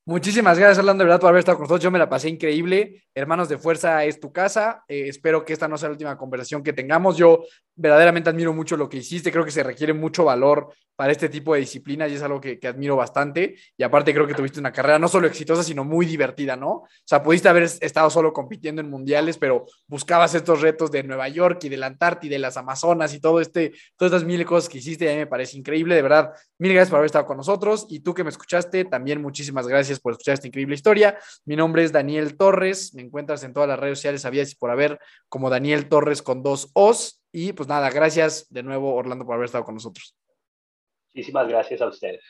Muchísimas gracias, Orlando, de verdad, por haber estado con nosotros. Yo me la pasé increíble. Hermanos de Fuerza es tu casa. Eh, espero que esta no sea la última conversación que tengamos. Yo verdaderamente admiro mucho lo que hiciste. Creo que se requiere mucho valor para este tipo de disciplinas y es algo que, admiro bastante. Y aparte creo que tuviste una carrera no solo exitosa, sino muy divertida, ¿no? O sea, pudiste haber estado solo compitiendo en mundiales, pero buscabas estos retos de Nueva York y de la Antártida de las Amazonas y todo este, todas estas mil cosas que hiciste. Y a mí me parece increíble. De verdad, mil gracias por haber estado con nosotros. Y tú que me escuchaste, también muchísimas gracias por escuchar esta increíble historia. Mi nombre es Daniel Torres, me encuentras en todas las redes sociales, sabías y por haber, como Daniel Torres con dos O's. Y pues nada, gracias de nuevo, Orlando, por haber estado con nosotros. Muchísimas gracias a ustedes.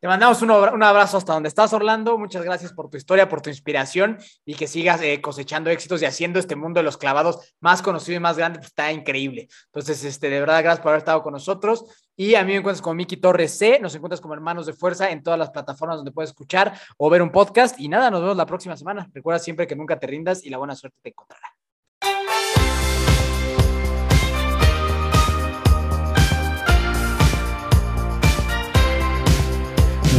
Te mandamos un, abrazo hasta donde estás, Orlando. Muchas gracias por tu historia, por tu inspiración y que sigas eh, cosechando éxitos y haciendo este mundo de los clavados más conocido y más grande. Está increíble. Entonces, este, de verdad, gracias por haber estado con nosotros. Y a mí me encuentras como Miki Torres C. Nos encuentras como Hermanos de Fuerza en todas las plataformas donde puedes escuchar o ver un podcast. Y nada, nos vemos la próxima semana. Recuerda siempre que nunca te rindas y la buena suerte te encontrará.